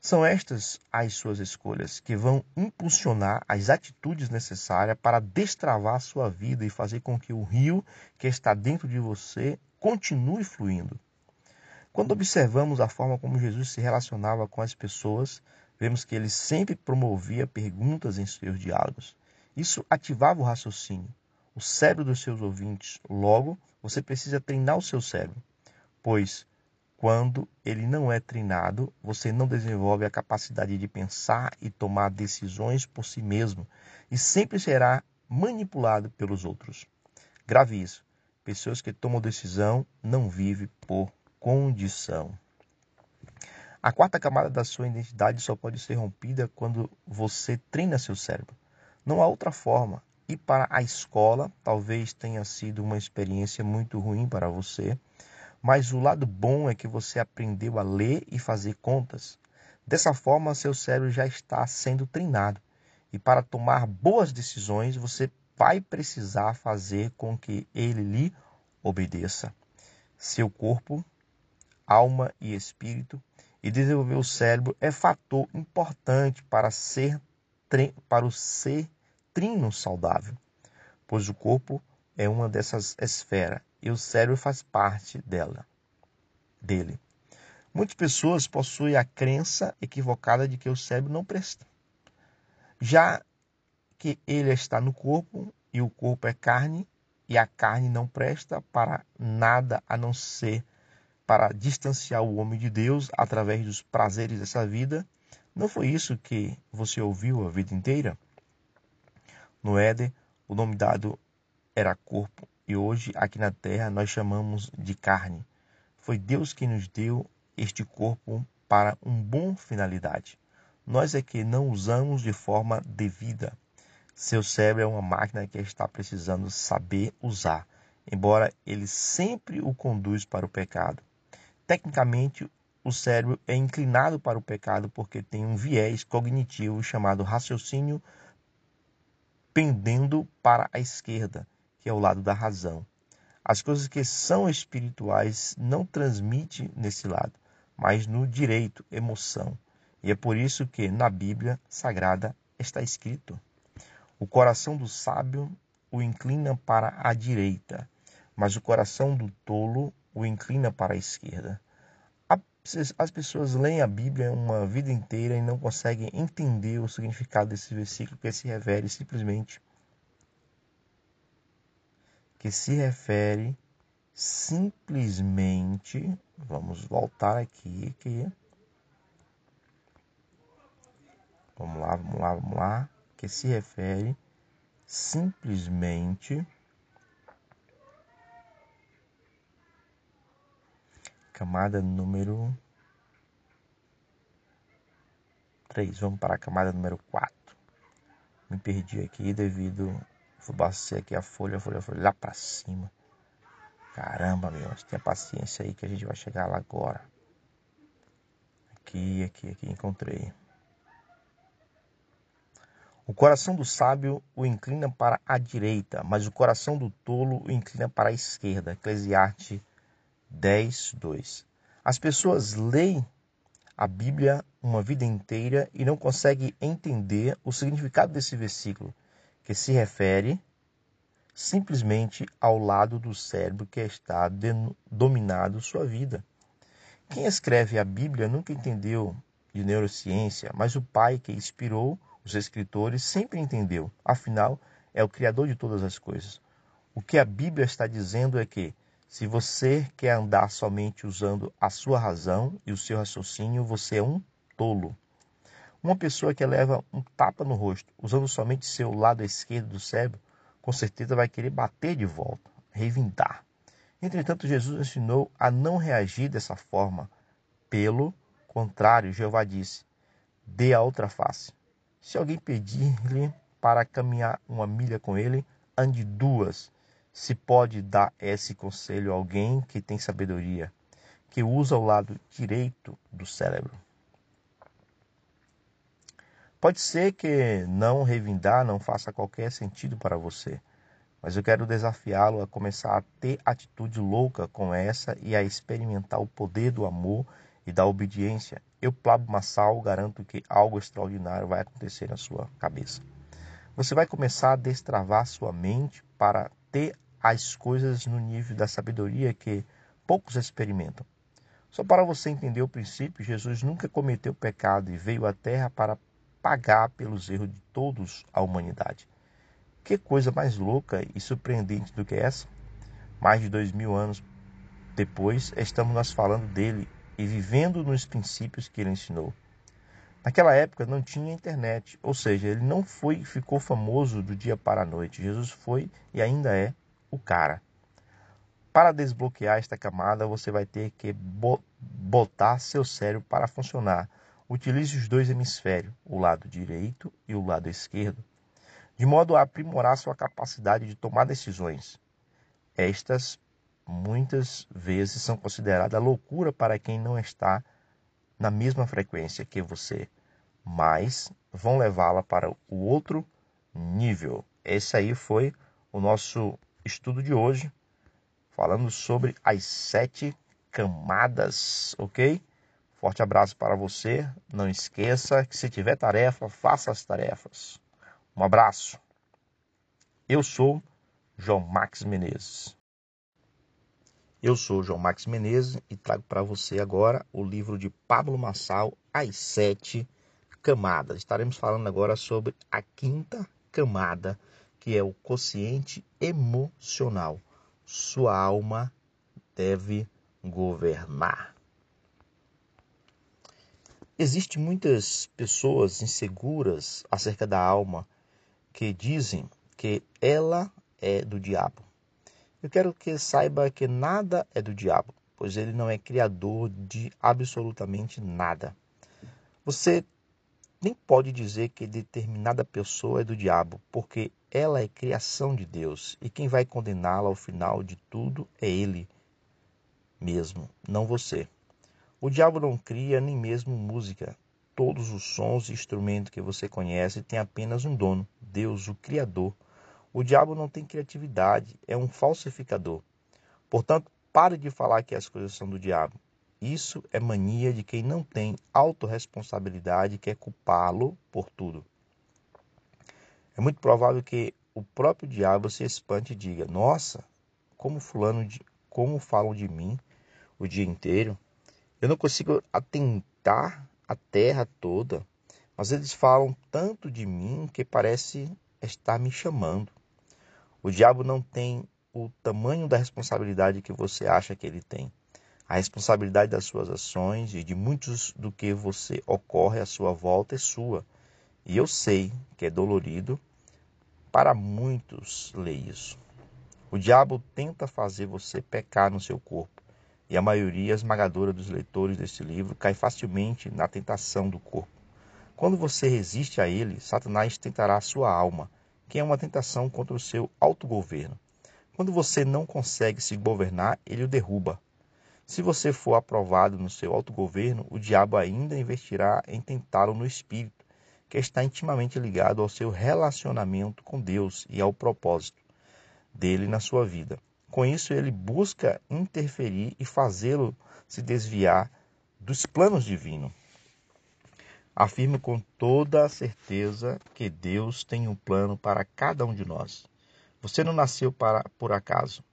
São estas as suas escolhas que vão impulsionar as atitudes necessárias para destravar sua vida e fazer com que o rio que está dentro de você continue fluindo. Quando observamos a forma como Jesus se relacionava com as pessoas, vemos que ele sempre promovia perguntas em seus diálogos. Isso ativava o raciocínio, o cérebro dos seus ouvintes. Logo, você precisa treinar o seu cérebro, pois quando ele não é treinado, você não desenvolve a capacidade de pensar e tomar decisões por si mesmo e sempre será manipulado pelos outros. Grave isso. Pessoas que tomam decisão não vivem por condição. A quarta camada da sua identidade só pode ser rompida quando você treina seu cérebro. Não há outra forma. Ir para a escola talvez tenha sido uma experiência muito ruim para você, mas o lado bom é que você aprendeu a ler e fazer contas. Dessa forma, seu cérebro já está sendo treinado. E para tomar boas decisões, você vai precisar fazer com que ele lhe obedeça. Seu corpo, alma e espírito e desenvolver o cérebro é fator importante para ser para o ser trino saudável, pois o corpo é uma dessas esferas e o cérebro faz parte dela, dele. Muitas pessoas possuem a crença equivocada de que o cérebro não presta. Já que ele está no corpo e o corpo é carne, e a carne não presta para nada a não ser para distanciar o homem de Deus através dos prazeres dessa vida, não foi isso que você ouviu a vida inteira? No Éden, o nome dado era corpo e hoje aqui na terra nós chamamos de carne. Foi Deus que nos deu este corpo para uma boa finalidade. Nós é que não usamos de forma devida. Seu cérebro é uma máquina que está precisando saber usar, embora ele sempre o conduz para o pecado. Tecnicamente, o cérebro é inclinado para o pecado porque tem um viés cognitivo chamado raciocínio pendendo para a esquerda, que é o lado da razão. As coisas que são espirituais não transmite nesse lado, mas no direito, emoção. E é por isso que na Bíblia Sagrada está escrito: O coração do sábio o inclina para a direita, mas o coração do tolo o inclina para a esquerda. As pessoas leem a Bíblia uma vida inteira e não conseguem entender o significado desse versículo que se refere simplesmente que se refere simplesmente, vamos voltar aqui, aqui. Vamos lá, vamos lá, vamos lá, que se refere simplesmente camada número 3. Vamos para a camada número 4. Me perdi aqui devido Vou bater aqui a folha, a folha, a folha lá para cima. Caramba, meu, tenha paciência aí que a gente vai chegar lá agora. Aqui, aqui, aqui, encontrei. O coração do sábio o inclina para a direita, mas o coração do tolo o inclina para a esquerda. Eclesiastes 10, 2. As pessoas leem a Bíblia uma vida inteira e não conseguem entender o significado desse versículo que se refere simplesmente ao lado do cérebro que está dominado sua vida. Quem escreve a Bíblia nunca entendeu de neurociência, mas o pai que inspirou os escritores sempre entendeu. Afinal, é o criador de todas as coisas. O que a Bíblia está dizendo é que se você quer andar somente usando a sua razão e o seu raciocínio, você é um tolo. Uma pessoa que leva um tapa no rosto, usando somente seu lado esquerdo do cérebro, com certeza vai querer bater de volta, revindar. Entretanto, Jesus ensinou a não reagir dessa forma. Pelo contrário, Jeová disse: dê a outra face. Se alguém pedir-lhe para caminhar uma milha com ele, ande duas. Se pode dar esse conselho a alguém que tem sabedoria, que usa o lado direito do cérebro. Pode ser que não revindar não faça qualquer sentido para você, mas eu quero desafiá-lo a começar a ter atitude louca com essa e a experimentar o poder do amor e da obediência. Eu, Pablo Massal, garanto que algo extraordinário vai acontecer na sua cabeça. Você vai começar a destravar sua mente para ter as coisas no nível da sabedoria que poucos experimentam. Só para você entender o princípio, Jesus nunca cometeu pecado e veio à terra para pagar pelos erros de todos a humanidade. Que coisa mais louca e surpreendente do que essa? Mais de dois mil anos depois, estamos nós falando dele e vivendo nos princípios que ele ensinou. Naquela época não tinha internet, ou seja, ele não foi ficou famoso do dia para a noite. Jesus foi e ainda é o cara. Para desbloquear esta camada, você vai ter que botar seu cérebro para funcionar Utilize os dois hemisférios, o lado direito e o lado esquerdo, de modo a aprimorar sua capacidade de tomar decisões. Estas muitas vezes são consideradas loucura para quem não está na mesma frequência que você, mas vão levá-la para o outro nível. Esse aí foi o nosso estudo de hoje, falando sobre as sete camadas, ok? Forte abraço para você. Não esqueça que se tiver tarefa, faça as tarefas. Um abraço. Eu sou João Max Menezes. Eu sou João Max Menezes e trago para você agora o livro de Pablo Massal, As Sete Camadas. Estaremos falando agora sobre a quinta camada, que é o consciente emocional. Sua alma deve governar. Existem muitas pessoas inseguras acerca da alma que dizem que ela é do diabo. Eu quero que saiba que nada é do diabo, pois ele não é criador de absolutamente nada. Você nem pode dizer que determinada pessoa é do diabo, porque ela é criação de Deus e quem vai condená-la ao final de tudo é ele mesmo, não você. O diabo não cria nem mesmo música. Todos os sons e instrumentos que você conhece têm apenas um dono, Deus, o Criador. O diabo não tem criatividade, é um falsificador. Portanto, pare de falar que as coisas são do diabo. Isso é mania de quem não tem autorresponsabilidade e quer culpá-lo por tudo. É muito provável que o próprio diabo se espante e diga: Nossa, como fulano de, como falam de mim o dia inteiro. Eu não consigo atentar a terra toda, mas eles falam tanto de mim que parece estar me chamando. O diabo não tem o tamanho da responsabilidade que você acha que ele tem. A responsabilidade das suas ações e de muitos do que você ocorre à sua volta é sua. E eu sei que é dolorido para muitos ler isso. O diabo tenta fazer você pecar no seu corpo, e a maioria esmagadora dos leitores deste livro cai facilmente na tentação do corpo. Quando você resiste a ele, Satanás tentará a sua alma, que é uma tentação contra o seu autogoverno. Quando você não consegue se governar, ele o derruba. Se você for aprovado no seu autogoverno, o diabo ainda investirá em tentá-lo no espírito, que está intimamente ligado ao seu relacionamento com Deus e ao propósito dele na sua vida. Com isso, ele busca interferir e fazê-lo se desviar dos planos divinos. Afirmo com toda a certeza que Deus tem um plano para cada um de nós. Você não nasceu para por acaso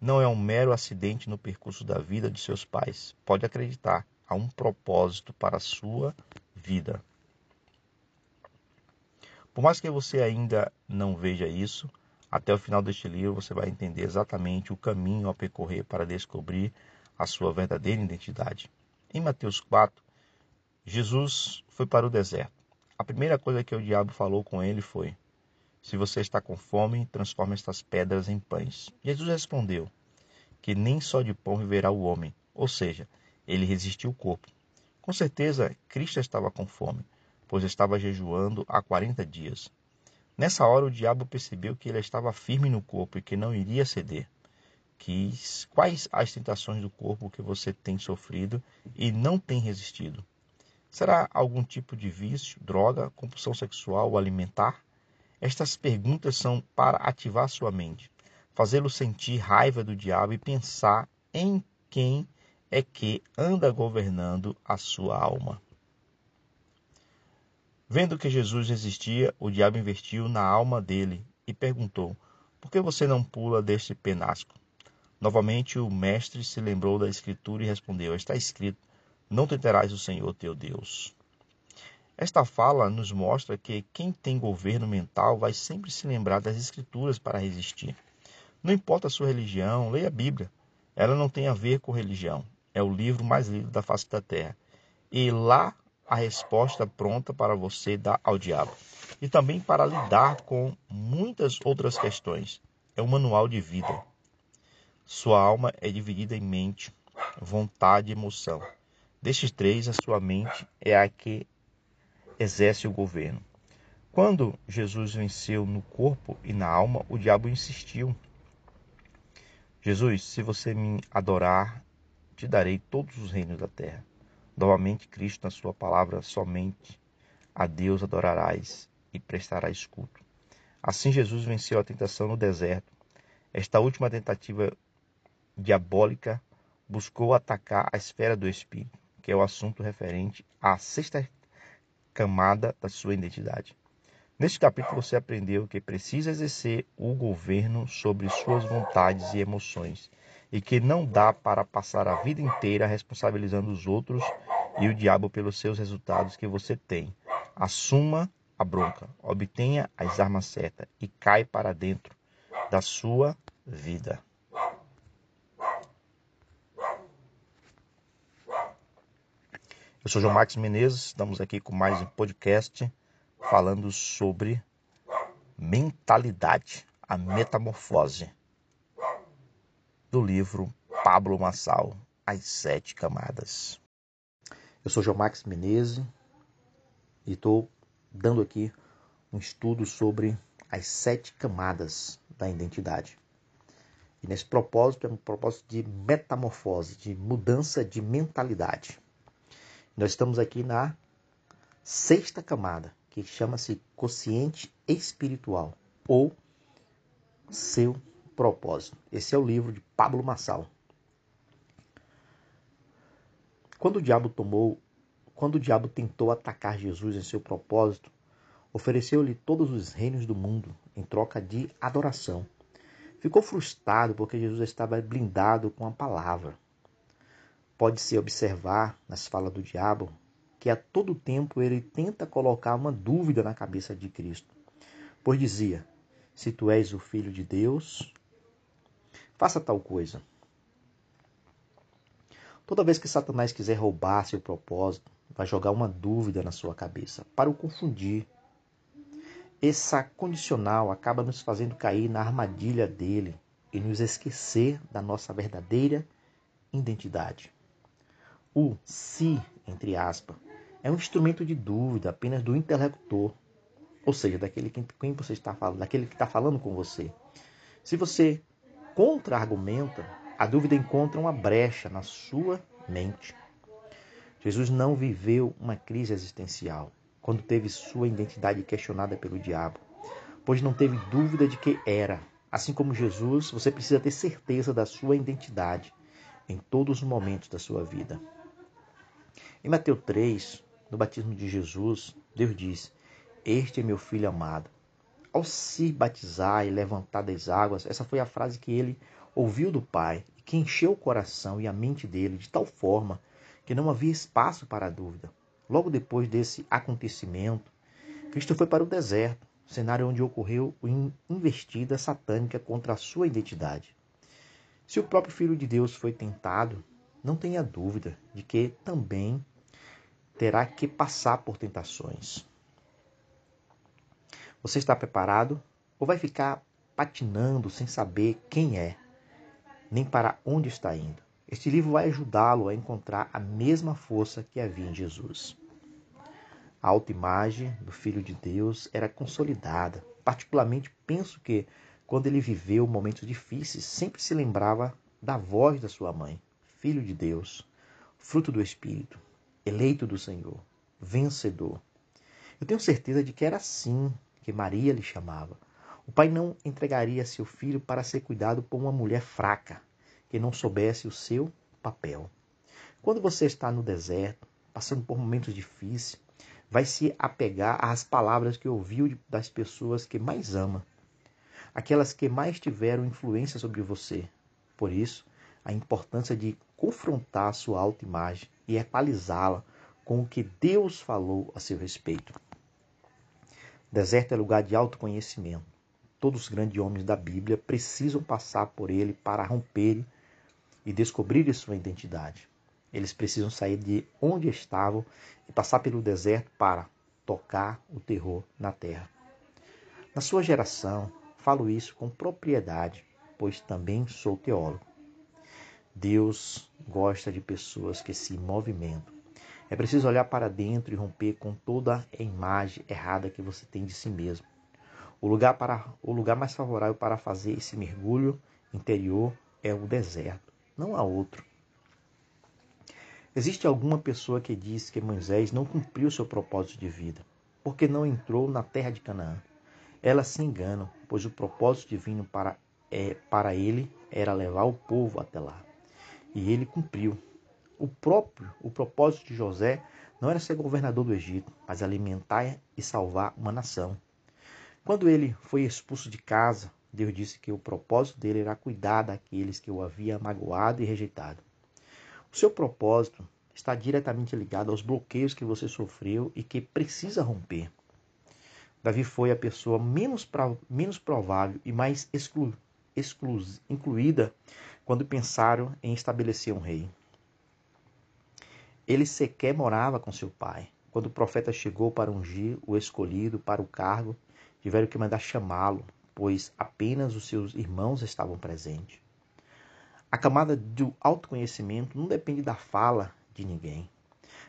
não é um mero acidente no percurso da vida de seus pais. Pode acreditar, há um propósito para a sua vida. Por mais que você ainda não veja isso, até o final deste livro você vai entender exatamente o caminho a percorrer para descobrir a sua verdadeira identidade. Em Mateus 4, Jesus foi para o deserto. A primeira coisa que o diabo falou com ele foi: se você está com fome, transforme estas pedras em pães. Jesus respondeu que nem só de pão viverá o homem, ou seja, ele resistiu o corpo. Com certeza, Cristo estava com fome, pois estava jejuando há 40 dias. Nessa hora, o diabo percebeu que ele estava firme no corpo e que não iria ceder. Quais as tentações do corpo que você tem sofrido e não tem resistido? Será algum tipo de vício, droga, compulsão sexual ou alimentar? Estas perguntas são para ativar sua mente, fazê-lo sentir raiva do diabo e pensar em quem é que anda governando a sua alma. Vendo que Jesus resistia, o diabo investiu na alma dele e perguntou: Por que você não pula deste penasco? Novamente o mestre se lembrou da Escritura e respondeu: Está escrito: Não tentarás o Senhor teu Deus. Esta fala nos mostra que quem tem governo mental vai sempre se lembrar das Escrituras para resistir. Não importa a sua religião, leia a Bíblia. Ela não tem a ver com religião. É o livro mais lido da face da terra. E lá a resposta pronta para você dar ao diabo. E também para lidar com muitas outras questões. É um manual de vida. Sua alma é dividida em mente, vontade e emoção. Destes três, a sua mente é a que exerce o governo. Quando Jesus venceu no corpo e na alma, o diabo insistiu. Jesus, se você me adorar, te darei todos os reinos da terra. Novamente, Cristo, na sua palavra, somente a Deus adorarás e prestarás culto. Assim, Jesus venceu a tentação no deserto. Esta última tentativa diabólica buscou atacar a esfera do espírito, que é o assunto referente à sexta camada da sua identidade. Neste capítulo você aprendeu que precisa exercer o governo sobre suas vontades e emoções e que não dá para passar a vida inteira responsabilizando os outros e o diabo pelos seus resultados que você tem. Assuma a bronca, obtenha as armas certas e cai para dentro da sua vida. Eu sou João Marcos Menezes, estamos aqui com mais um podcast falando sobre mentalidade, a metamorfose do livro Pablo Massal, As Sete Camadas. Eu sou João Marcos Menezes e estou dando aqui um estudo sobre as sete camadas da identidade. E nesse propósito é um propósito de metamorfose, de mudança de mentalidade. Nós estamos aqui na sexta camada, que chama-se consciente espiritual ou seu propósito. Esse é o livro de Pablo Massal. Quando o diabo tomou, quando o diabo tentou atacar Jesus em seu propósito, ofereceu-lhe todos os reinos do mundo em troca de adoração. Ficou frustrado porque Jesus estava blindado com a palavra. Pode-se observar nas falas do diabo que a todo tempo ele tenta colocar uma dúvida na cabeça de Cristo. Pois dizia: Se tu és o filho de Deus, faça tal coisa. Toda vez que Satanás quiser roubar seu propósito, vai jogar uma dúvida na sua cabeça para o confundir. Essa condicional acaba nos fazendo cair na armadilha dele e nos esquecer da nossa verdadeira identidade. O se, entre aspas, é um instrumento de dúvida apenas do interlocutor, ou seja, daquele que, quem você está falando, daquele que está falando com você. Se você contra-argumenta, a dúvida encontra uma brecha na sua mente. Jesus não viveu uma crise existencial quando teve sua identidade questionada pelo diabo, pois não teve dúvida de que era. Assim como Jesus, você precisa ter certeza da sua identidade em todos os momentos da sua vida. Em Mateus 3, no batismo de Jesus, Deus diz: Este é meu filho amado. Ao se batizar e levantar das águas, essa foi a frase que ele ouviu do Pai e que encheu o coração e a mente dele de tal forma que não havia espaço para a dúvida. Logo depois desse acontecimento, Cristo foi para o deserto, cenário onde ocorreu uma investida satânica contra a sua identidade. Se o próprio Filho de Deus foi tentado, não tenha dúvida de que também terá que passar por tentações. Você está preparado ou vai ficar patinando sem saber quem é? nem para onde está indo. Este livro vai ajudá-lo a encontrar a mesma força que havia em Jesus. A autoimagem do Filho de Deus era consolidada. Particularmente, penso que, quando ele viveu momentos difíceis, sempre se lembrava da voz da sua mãe, Filho de Deus, fruto do Espírito, eleito do Senhor, vencedor. Eu tenho certeza de que era assim que Maria lhe chamava. O pai não entregaria seu filho para ser cuidado por uma mulher fraca, que não soubesse o seu papel. Quando você está no deserto, passando por momentos difíceis, vai se apegar às palavras que ouviu das pessoas que mais ama, aquelas que mais tiveram influência sobre você. Por isso, a importância de confrontar sua autoimagem e equalizá-la com o que Deus falou a seu respeito. Deserto é lugar de autoconhecimento. Todos os grandes homens da Bíblia precisam passar por ele para romper e descobrir sua identidade. Eles precisam sair de onde estavam e passar pelo deserto para tocar o terror na terra. Na sua geração, falo isso com propriedade, pois também sou teólogo. Deus gosta de pessoas que se movimentam. É preciso olhar para dentro e romper com toda a imagem errada que você tem de si mesmo. O lugar, para, o lugar mais favorável para fazer esse mergulho interior é o deserto, não há outro. Existe alguma pessoa que diz que Moisés não cumpriu seu propósito de vida, porque não entrou na terra de Canaã. Elas se enganam, pois o propósito divino para, é, para ele era levar o povo até lá. E ele cumpriu. O próprio, o propósito de José não era ser governador do Egito, mas alimentar e salvar uma nação. Quando ele foi expulso de casa, Deus disse que o propósito dele era cuidar daqueles que o havia magoado e rejeitado. O seu propósito está diretamente ligado aos bloqueios que você sofreu e que precisa romper. Davi foi a pessoa menos, menos provável e mais exclu, exclu, incluída quando pensaram em estabelecer um rei. Ele sequer morava com seu pai. Quando o profeta chegou para ungir o escolhido para o cargo, tiveram que mandar chamá-lo, pois apenas os seus irmãos estavam presentes. A camada do autoconhecimento não depende da fala de ninguém,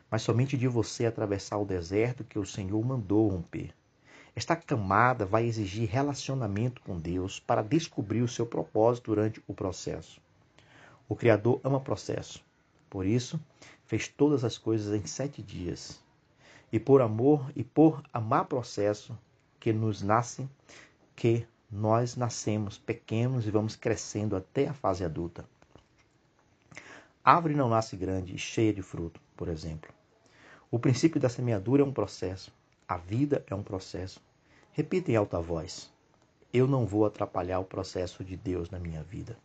mas somente de você atravessar o deserto que o Senhor mandou romper. Esta camada vai exigir relacionamento com Deus para descobrir o seu propósito durante o processo. O Criador ama processo, por isso fez todas as coisas em sete dias. E por amor e por amar processo, que nos nasce, que nós nascemos pequenos e vamos crescendo até a fase adulta. Árvore não nasce grande e cheia de fruto, por exemplo. O princípio da semeadura é um processo. A vida é um processo. Repita em alta voz: Eu não vou atrapalhar o processo de Deus na minha vida.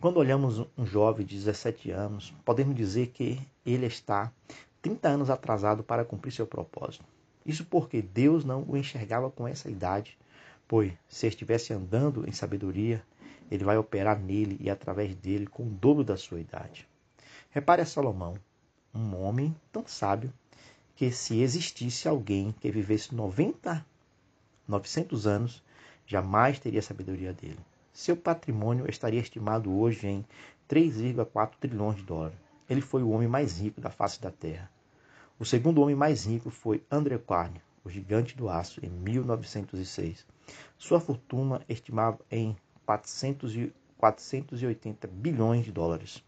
Quando olhamos um jovem de 17 anos, podemos dizer que ele está 30 anos atrasado para cumprir seu propósito. Isso porque Deus não o enxergava com essa idade, pois se estivesse andando em sabedoria, ele vai operar nele e através dele com o dobro da sua idade. Repare a Salomão, um homem tão sábio que se existisse alguém que vivesse 90, 900 anos, jamais teria a sabedoria dele. Seu patrimônio estaria estimado hoje em 3,4 trilhões de dólares. Ele foi o homem mais rico da face da Terra. O segundo homem mais rico foi André Carnegie, o gigante do aço, em 1906. Sua fortuna estimava em 400 e 480 bilhões de dólares.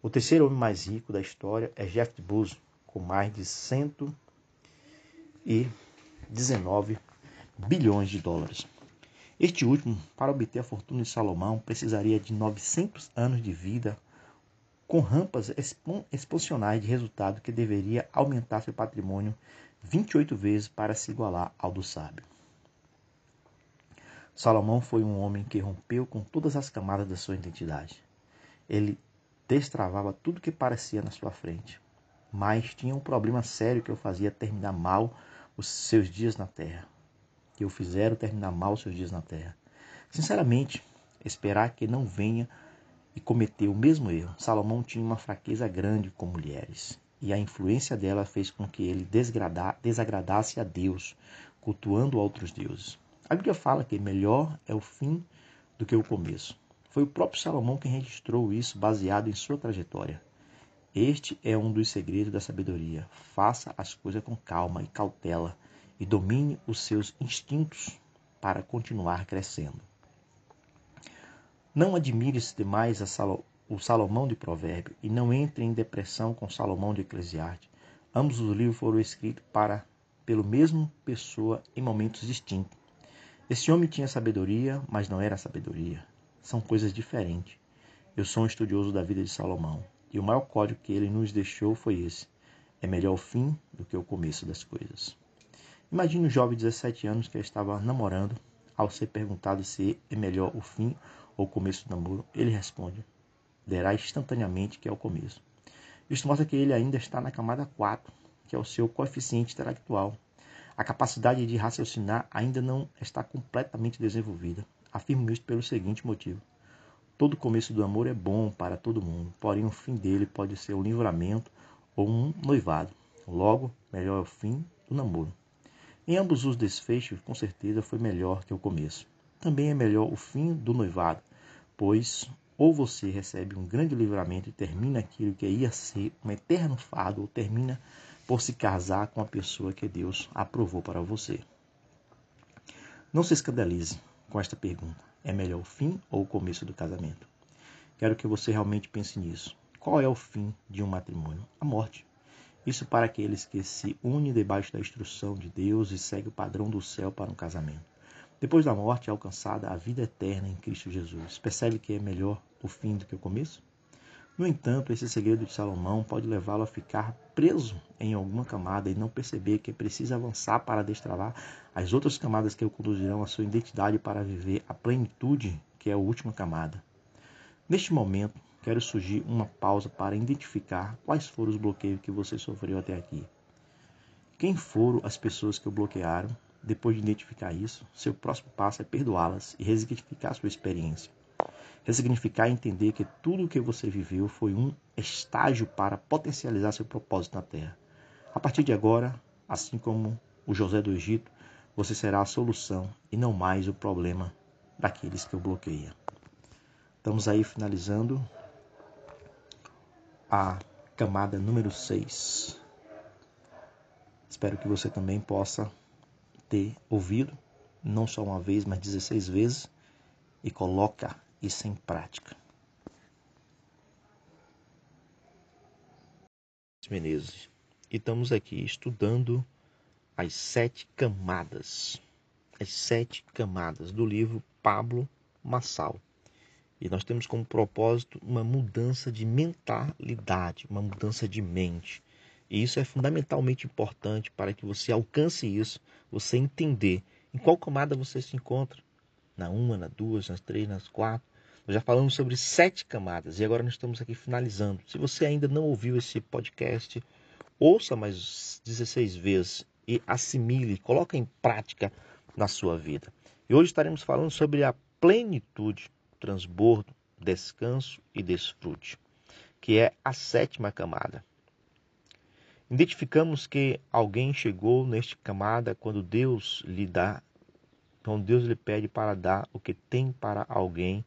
O terceiro homem mais rico da história é Jeff Bezos, com mais de 119 bilhões de dólares. Este último, para obter a fortuna de Salomão, precisaria de 900 anos de vida, com rampas expansionais de resultado que deveria aumentar seu patrimônio 28 vezes para se igualar ao do sábio. Salomão foi um homem que rompeu com todas as camadas da sua identidade. Ele destravava tudo que parecia na sua frente, mas tinha um problema sério que o fazia terminar mal os seus dias na terra que o fizeram terminar mal seus dias na terra. Sinceramente, esperar que não venha e cometer o mesmo erro. Salomão tinha uma fraqueza grande com mulheres, e a influência dela fez com que ele desagradasse a Deus, cultuando outros deuses. A Bíblia fala que melhor é o fim do que o começo. Foi o próprio Salomão quem registrou isso baseado em sua trajetória. Este é um dos segredos da sabedoria. Faça as coisas com calma e cautela e domine os seus instintos para continuar crescendo. Não admire-se demais o Salomão de Provérbio e não entre em depressão com Salomão de Eclesiastes. Ambos os livros foram escritos para pelo mesmo pessoa em momentos distintos. Esse homem tinha sabedoria, mas não era sabedoria. São coisas diferentes. Eu sou um estudioso da vida de Salomão, e o maior código que ele nos deixou foi esse: é melhor o fim do que o começo das coisas. Imagine um jovem de 17 anos que estava namorando. Ao ser perguntado se é melhor o fim ou o começo do namoro, ele responde: Derá instantaneamente que é o começo. Isso mostra que ele ainda está na camada 4, que é o seu coeficiente intelectual. A capacidade de raciocinar ainda não está completamente desenvolvida. Afirmo isso pelo seguinte motivo. Todo começo do amor é bom para todo mundo, porém o fim dele pode ser um livramento ou um noivado. Logo, melhor é o fim do namoro. Em ambos os desfechos, com certeza foi melhor que o começo. Também é melhor o fim do noivado, pois ou você recebe um grande livramento e termina aquilo que ia ser um eterno fardo, ou termina por se casar com a pessoa que Deus aprovou para você. Não se escandalize com esta pergunta: é melhor o fim ou o começo do casamento? Quero que você realmente pense nisso. Qual é o fim de um matrimônio? A morte. Isso para aqueles que se unem debaixo da instrução de Deus e seguem o padrão do céu para um casamento. Depois da morte é alcançada a vida eterna em Cristo Jesus. Percebe que é melhor o fim do que o começo? No entanto, esse segredo de Salomão pode levá-lo a ficar preso em alguma camada e não perceber que precisa avançar para destravar as outras camadas que o conduzirão à sua identidade para viver a plenitude, que é a última camada. Neste momento, quero sugerir uma pausa para identificar quais foram os bloqueios que você sofreu até aqui. Quem foram as pessoas que o bloquearam? Depois de identificar isso, seu próximo passo é perdoá-las e resignificar sua experiência. Resignificar e entender que tudo o que você viveu foi um estágio para potencializar seu propósito na Terra. A partir de agora, assim como o José do Egito, você será a solução e não mais o problema daqueles que o bloqueiam. Estamos aí finalizando a camada número 6. Espero que você também possa ter ouvido, não só uma vez, mas 16 vezes, e coloca isso em prática. Menezes, e estamos aqui estudando as sete camadas, as sete camadas do livro Pablo Massal. E nós temos como propósito uma mudança de mentalidade, uma mudança de mente. E isso é fundamentalmente importante para que você alcance isso, você entender em qual camada você se encontra. Na uma, na duas, nas três, nas quatro. Nós já falamos sobre sete camadas e agora nós estamos aqui finalizando. Se você ainda não ouviu esse podcast, ouça mais 16 vezes e assimile, coloque em prática na sua vida. E hoje estaremos falando sobre a plenitude, transbordo, descanso e desfrute, que é a sétima camada. Identificamos que alguém chegou neste camada quando Deus lhe dá, quando Deus lhe pede para dar o que tem para alguém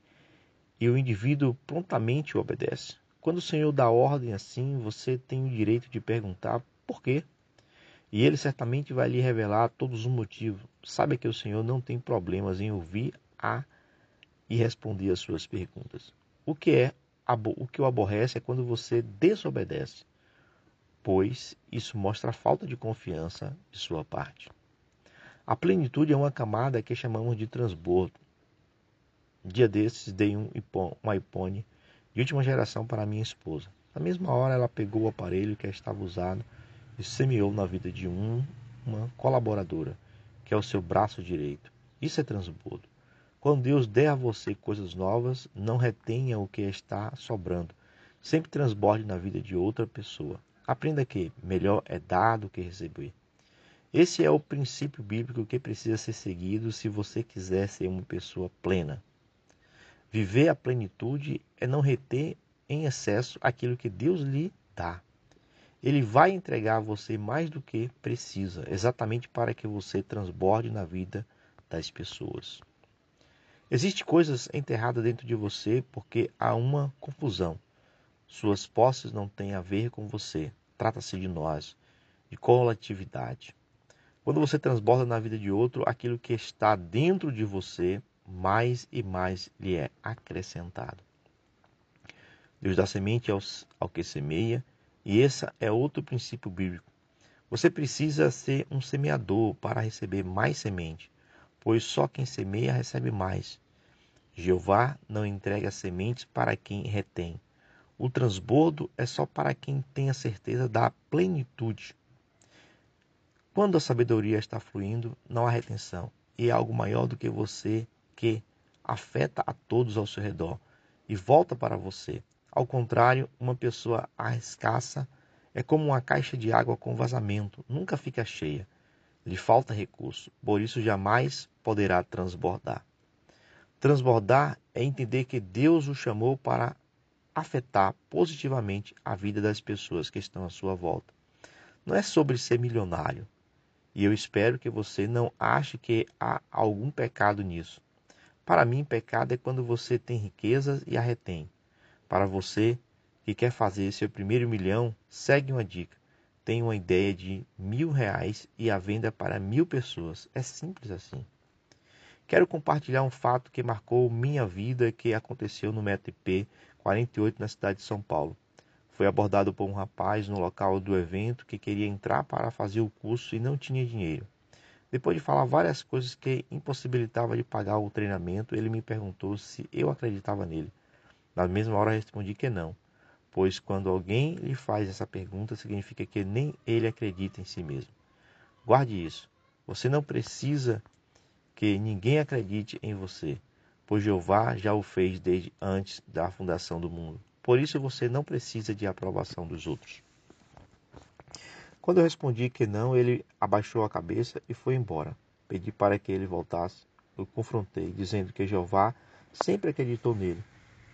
e o indivíduo prontamente obedece. Quando o Senhor dá ordem assim, você tem o direito de perguntar por quê. E ele certamente vai lhe revelar todos os motivos. Sabe que o Senhor não tem problemas em ouvir a e responder as suas perguntas. O que é o que o aborrece é quando você desobedece, pois isso mostra a falta de confiança de sua parte. A plenitude é uma camada que chamamos de transbordo. Dia desses dei um, um iPhone de última geração para minha esposa. Na mesma hora ela pegou o aparelho que estava usado e semeou na vida de um, uma colaboradora, que é o seu braço direito. Isso é transbordo. Quando Deus der a você coisas novas, não retenha o que está sobrando. Sempre transborde na vida de outra pessoa. Aprenda que melhor é dar do que receber. Esse é o princípio bíblico que precisa ser seguido se você quiser ser uma pessoa plena. Viver a plenitude é não reter em excesso aquilo que Deus lhe dá. Ele vai entregar a você mais do que precisa, exatamente para que você transborde na vida das pessoas. Existem coisas enterradas dentro de você porque há uma confusão. Suas posses não têm a ver com você. Trata-se de nós, de coletividade. Quando você transborda na vida de outro, aquilo que está dentro de você mais e mais lhe é acrescentado. Deus dá semente aos, ao que semeia, e esse é outro princípio bíblico. Você precisa ser um semeador para receber mais semente, pois só quem semeia recebe mais. Jeová não entrega sementes para quem retém. O transbordo é só para quem tem a certeza da plenitude. Quando a sabedoria está fluindo, não há retenção, e é algo maior do que você que afeta a todos ao seu redor e volta para você. Ao contrário, uma pessoa escassa é como uma caixa de água com vazamento, nunca fica cheia. Lhe falta recurso, por isso jamais poderá transbordar. Transbordar é entender que Deus o chamou para afetar positivamente a vida das pessoas que estão à sua volta. Não é sobre ser milionário. E eu espero que você não ache que há algum pecado nisso. Para mim, pecado é quando você tem riquezas e a retém. Para você que quer fazer seu primeiro milhão, segue uma dica. Tem uma ideia de mil reais e a venda para mil pessoas. É simples assim. Quero compartilhar um fato que marcou minha vida que aconteceu no METP 48 na cidade de São Paulo. Foi abordado por um rapaz no local do evento que queria entrar para fazer o curso e não tinha dinheiro. Depois de falar várias coisas que impossibilitava de pagar o treinamento, ele me perguntou se eu acreditava nele. Na mesma hora respondi que não, pois quando alguém lhe faz essa pergunta, significa que nem ele acredita em si mesmo. Guarde isso. Você não precisa que ninguém acredite em você, pois Jeová já o fez desde antes da fundação do mundo. Por isso você não precisa de aprovação dos outros. Quando eu respondi que não, ele abaixou a cabeça e foi embora. Pedi para que ele voltasse. Eu confrontei, dizendo que Jeová sempre acreditou nele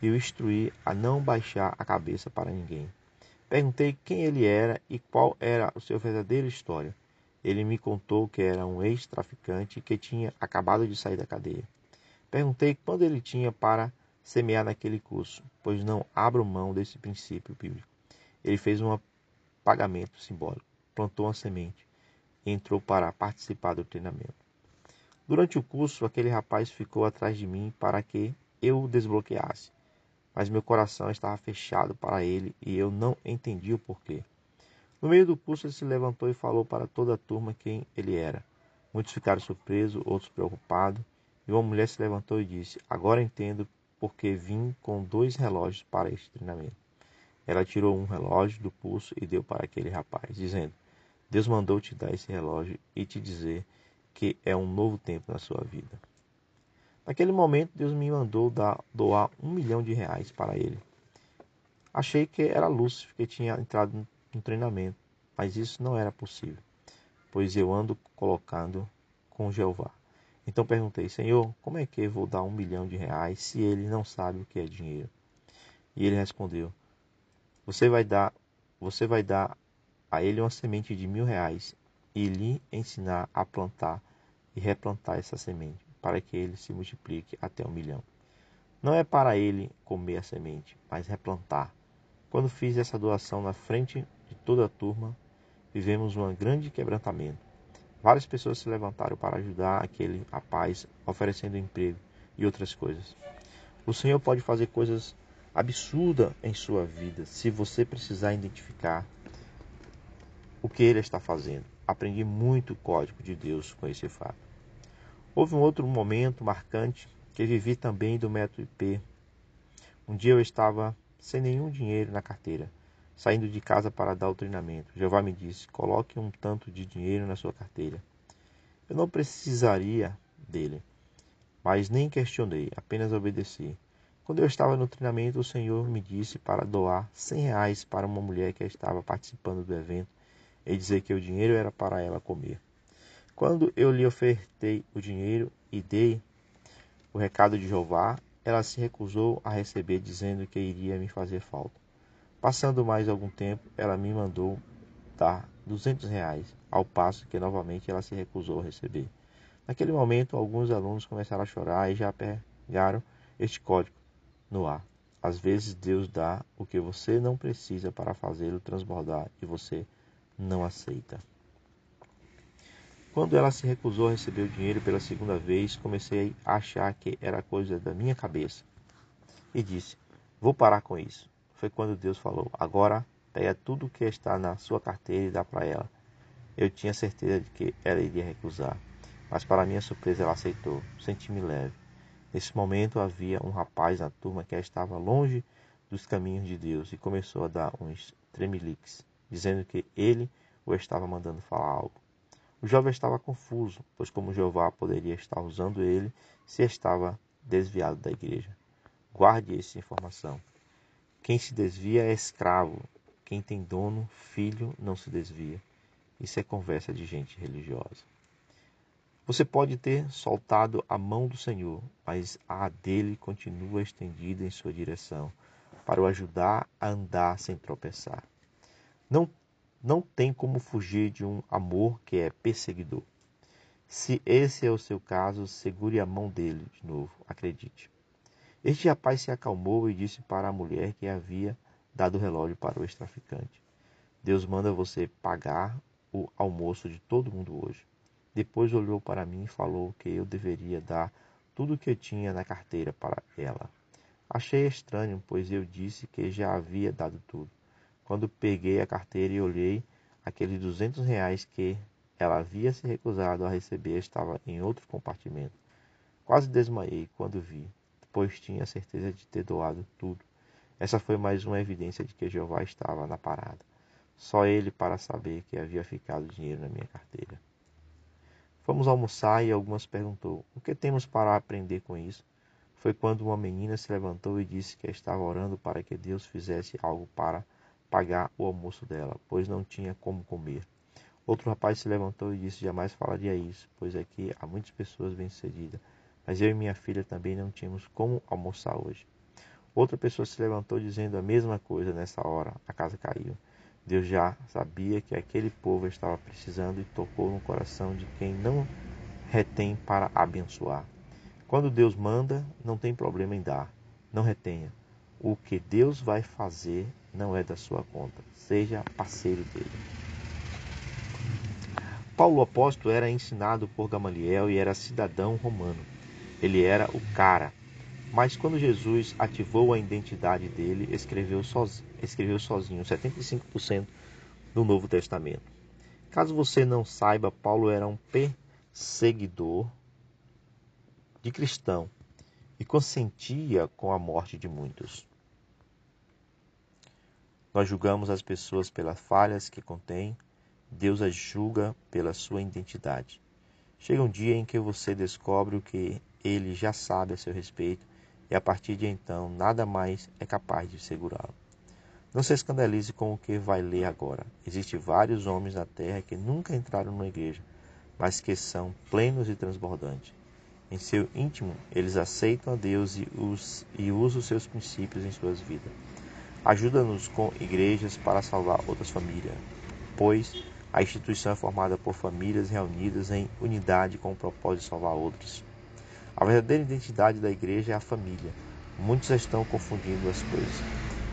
e o instruí a não baixar a cabeça para ninguém. Perguntei quem ele era e qual era a sua verdadeira história. Ele me contou que era um ex-traficante que tinha acabado de sair da cadeia. Perguntei quando ele tinha para semear naquele curso, pois não abro mão desse princípio bíblico. Ele fez um pagamento simbólico plantou uma semente e entrou para participar do treinamento. Durante o curso, aquele rapaz ficou atrás de mim para que eu o desbloqueasse, mas meu coração estava fechado para ele e eu não entendi o porquê. No meio do curso, ele se levantou e falou para toda a turma quem ele era. Muitos ficaram surpresos, outros preocupados, e uma mulher se levantou e disse: Agora entendo porque vim com dois relógios para este treinamento. Ela tirou um relógio do pulso e deu para aquele rapaz, dizendo: Deus mandou te dar esse relógio e te dizer que é um novo tempo na sua vida. Naquele momento, Deus me mandou dar, doar um milhão de reais para ele. Achei que era Lúcifer que tinha entrado no treinamento, mas isso não era possível, pois eu ando colocando com Jeová. Então perguntei, Senhor, como é que vou dar um milhão de reais se ele não sabe o que é dinheiro? E ele respondeu, você vai dar, você vai dar a ele uma semente de mil reais e lhe ensinar a plantar e replantar essa semente, para que ele se multiplique até um milhão. Não é para ele comer a semente, mas replantar quando fiz essa doação na frente toda a turma, vivemos um grande quebrantamento. Várias pessoas se levantaram para ajudar aquele rapaz, oferecendo emprego e outras coisas. O Senhor pode fazer coisas absurdas em sua vida se você precisar identificar o que ele está fazendo. Aprendi muito o código de Deus com esse fato. Houve um outro momento marcante que vivi também do método IP. Um dia eu estava sem nenhum dinheiro na carteira, saindo de casa para dar o treinamento. Jeová me disse: coloque um tanto de dinheiro na sua carteira. Eu não precisaria dele, mas nem questionei, apenas obedeci. Quando eu estava no treinamento, o Senhor me disse para doar cem reais para uma mulher que estava participando do evento e dizer que o dinheiro era para ela comer. Quando eu lhe ofertei o dinheiro e dei o recado de Jeová, ela se recusou a receber, dizendo que iria me fazer falta. Passando mais algum tempo, ela me mandou dar duzentos reais, ao passo que novamente ela se recusou a receber. Naquele momento, alguns alunos começaram a chorar e já pegaram este código no ar. Às vezes Deus dá o que você não precisa para fazê-lo transbordar e você não aceita. Quando ela se recusou a receber o dinheiro pela segunda vez, comecei a achar que era coisa da minha cabeça. E disse: Vou parar com isso. Foi quando Deus falou: Agora pega tudo o que está na sua carteira e dá para ela. Eu tinha certeza de que ela iria recusar, mas para minha surpresa ela aceitou. Senti-me leve. Nesse momento havia um rapaz na turma que estava longe dos caminhos de Deus e começou a dar uns tremeliques, dizendo que ele o estava mandando falar algo. O jovem estava confuso, pois como Jeová poderia estar usando ele se estava desviado da igreja. Guarde essa informação. Quem se desvia é escravo. Quem tem dono, filho, não se desvia. Isso é conversa de gente religiosa. Você pode ter soltado a mão do Senhor, mas a dele continua estendida em sua direção, para o ajudar a andar sem tropeçar. Não não tem como fugir de um amor que é perseguidor. Se esse é o seu caso, segure a mão dele de novo, acredite. Este rapaz se acalmou e disse para a mulher que havia dado o relógio para o ex-traficante: Deus manda você pagar o almoço de todo mundo hoje. Depois olhou para mim e falou que eu deveria dar tudo o que tinha na carteira para ela. Achei estranho, pois eu disse que já havia dado tudo. Quando peguei a carteira e olhei, aqueles duzentos reais que ela havia se recusado a receber estava em outro compartimento. Quase desmaiei quando vi, pois tinha certeza de ter doado tudo. Essa foi mais uma evidência de que Jeová estava na parada. Só ele para saber que havia ficado dinheiro na minha carteira. Fomos almoçar e algumas perguntou: O que temos para aprender com isso? Foi quando uma menina se levantou e disse que estava orando para que Deus fizesse algo para pagar o almoço dela, pois não tinha como comer. Outro rapaz se levantou e disse: Jamais falaria isso, pois aqui há muitas pessoas bem-sucedidas, mas eu e minha filha também não tínhamos como almoçar hoje. Outra pessoa se levantou dizendo a mesma coisa nessa hora. A casa caiu. Deus já sabia que aquele povo estava precisando e tocou no coração de quem não retém para abençoar. Quando Deus manda, não tem problema em dar. Não retenha. O que Deus vai fazer não é da sua conta. Seja parceiro dele. Paulo apóstolo era ensinado por Gamaliel e era cidadão romano. Ele era o cara. Mas quando Jesus ativou a identidade dele, escreveu sozinho, escreveu sozinho 75% do Novo Testamento. Caso você não saiba, Paulo era um perseguidor de cristão e consentia com a morte de muitos. Nós julgamos as pessoas pelas falhas que contêm, Deus as julga pela sua identidade. Chega um dia em que você descobre o que ele já sabe a seu respeito e a partir de então nada mais é capaz de segurá-lo. Não se escandalize com o que vai ler agora. Existem vários homens na terra que nunca entraram numa igreja, mas que são plenos e transbordantes. Em seu íntimo, eles aceitam a Deus e, os, e usam seus princípios em suas vidas. Ajuda-nos com igrejas para salvar outras famílias, pois a instituição é formada por famílias reunidas em unidade com o propósito de salvar outros. A verdadeira identidade da igreja é a família. Muitos estão confundindo as coisas.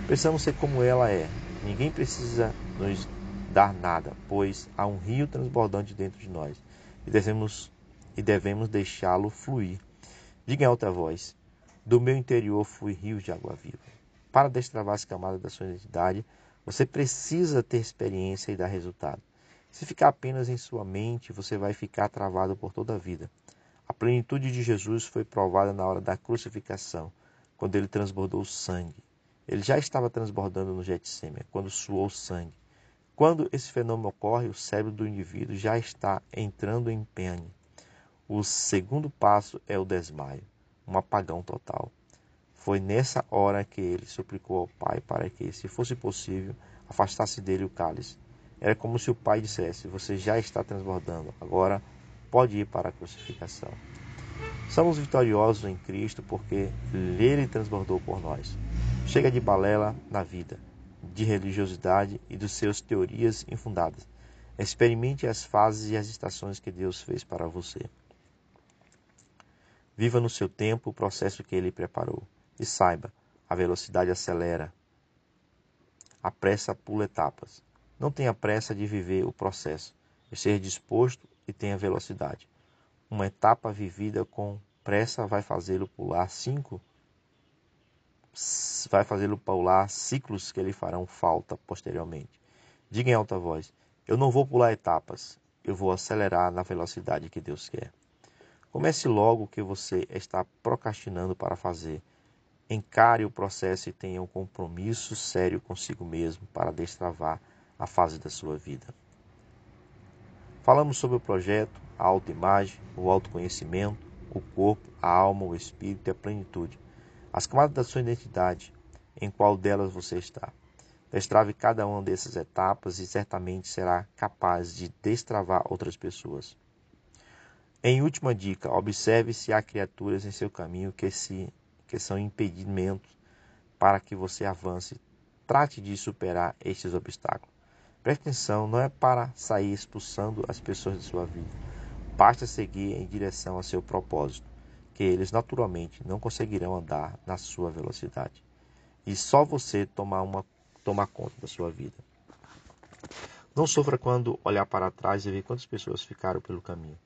Precisamos ser como ela é. Ninguém precisa nos dar nada, pois há um rio transbordante dentro de nós e devemos, e devemos deixá-lo fluir. Diga em alta voz: Do meu interior flui rios de água viva. Para destravar as camadas da sua identidade, você precisa ter experiência e dar resultado. Se ficar apenas em sua mente, você vai ficar travado por toda a vida. A plenitude de Jesus foi provada na hora da crucificação, quando ele transbordou sangue. Ele já estava transbordando no Getsemane, quando suou sangue. Quando esse fenômeno ocorre, o cérebro do indivíduo já está entrando em pene. O segundo passo é o desmaio, um apagão total. Foi nessa hora que ele suplicou ao Pai para que, se fosse possível, afastasse dele o cálice. Era como se o pai dissesse: Você já está transbordando, agora pode ir para a crucificação. Somos vitoriosos em Cristo porque Ele transbordou por nós. Chega de balela na vida, de religiosidade e dos seus teorias infundadas. Experimente as fases e as estações que Deus fez para você. Viva no seu tempo o processo que Ele preparou. E saiba, a velocidade acelera. A pressa pula etapas. Não tenha pressa de viver o processo, seja disposto e tenha velocidade. Uma etapa vivida com pressa vai fazê-lo pular cinco, vai fazê-lo pular ciclos que lhe farão falta posteriormente. Diga em alta voz: Eu não vou pular etapas, eu vou acelerar na velocidade que Deus quer. Comece logo o que você está procrastinando para fazer. Encare o processo e tenha um compromisso sério consigo mesmo para destravar a fase da sua vida. Falamos sobre o projeto, a autoimagem, o autoconhecimento, o corpo, a alma, o espírito e a plenitude. As camadas da sua identidade, em qual delas você está. Destrave cada uma dessas etapas e certamente será capaz de destravar outras pessoas. Em última dica, observe se há criaturas em seu caminho que, se, que são impedimentos para que você avance. Trate de superar estes obstáculos. Preste atenção, não é para sair expulsando as pessoas de sua vida. Basta seguir em direção ao seu propósito, que eles naturalmente não conseguirão andar na sua velocidade. E só você tomar, uma, tomar conta da sua vida. Não sofra quando olhar para trás e ver quantas pessoas ficaram pelo caminho.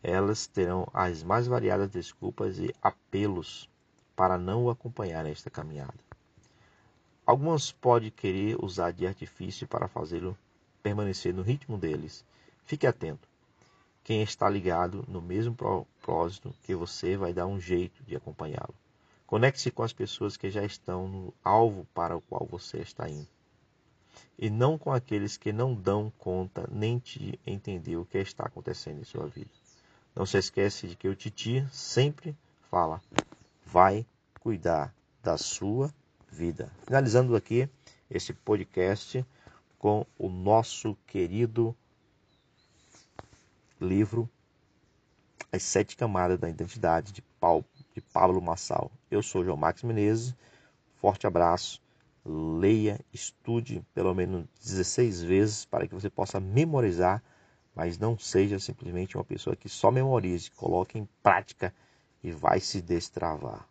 Elas terão as mais variadas desculpas e apelos para não o acompanhar nesta caminhada. Algumas podem querer usar de artifício para fazê-lo permanecer no ritmo deles. Fique atento. Quem está ligado no mesmo propósito que você vai dar um jeito de acompanhá-lo. Conecte-se com as pessoas que já estão no alvo para o qual você está indo. E não com aqueles que não dão conta nem de entender o que está acontecendo em sua vida. Não se esqueça de que o Titi sempre fala: vai cuidar da sua vida. Finalizando aqui esse podcast com o nosso querido livro As Sete Camadas da Identidade de, Paulo, de Pablo Massal. Eu sou João Max Menezes, forte abraço, leia, estude pelo menos 16 vezes para que você possa memorizar, mas não seja simplesmente uma pessoa que só memorize, coloque em prática e vai se destravar.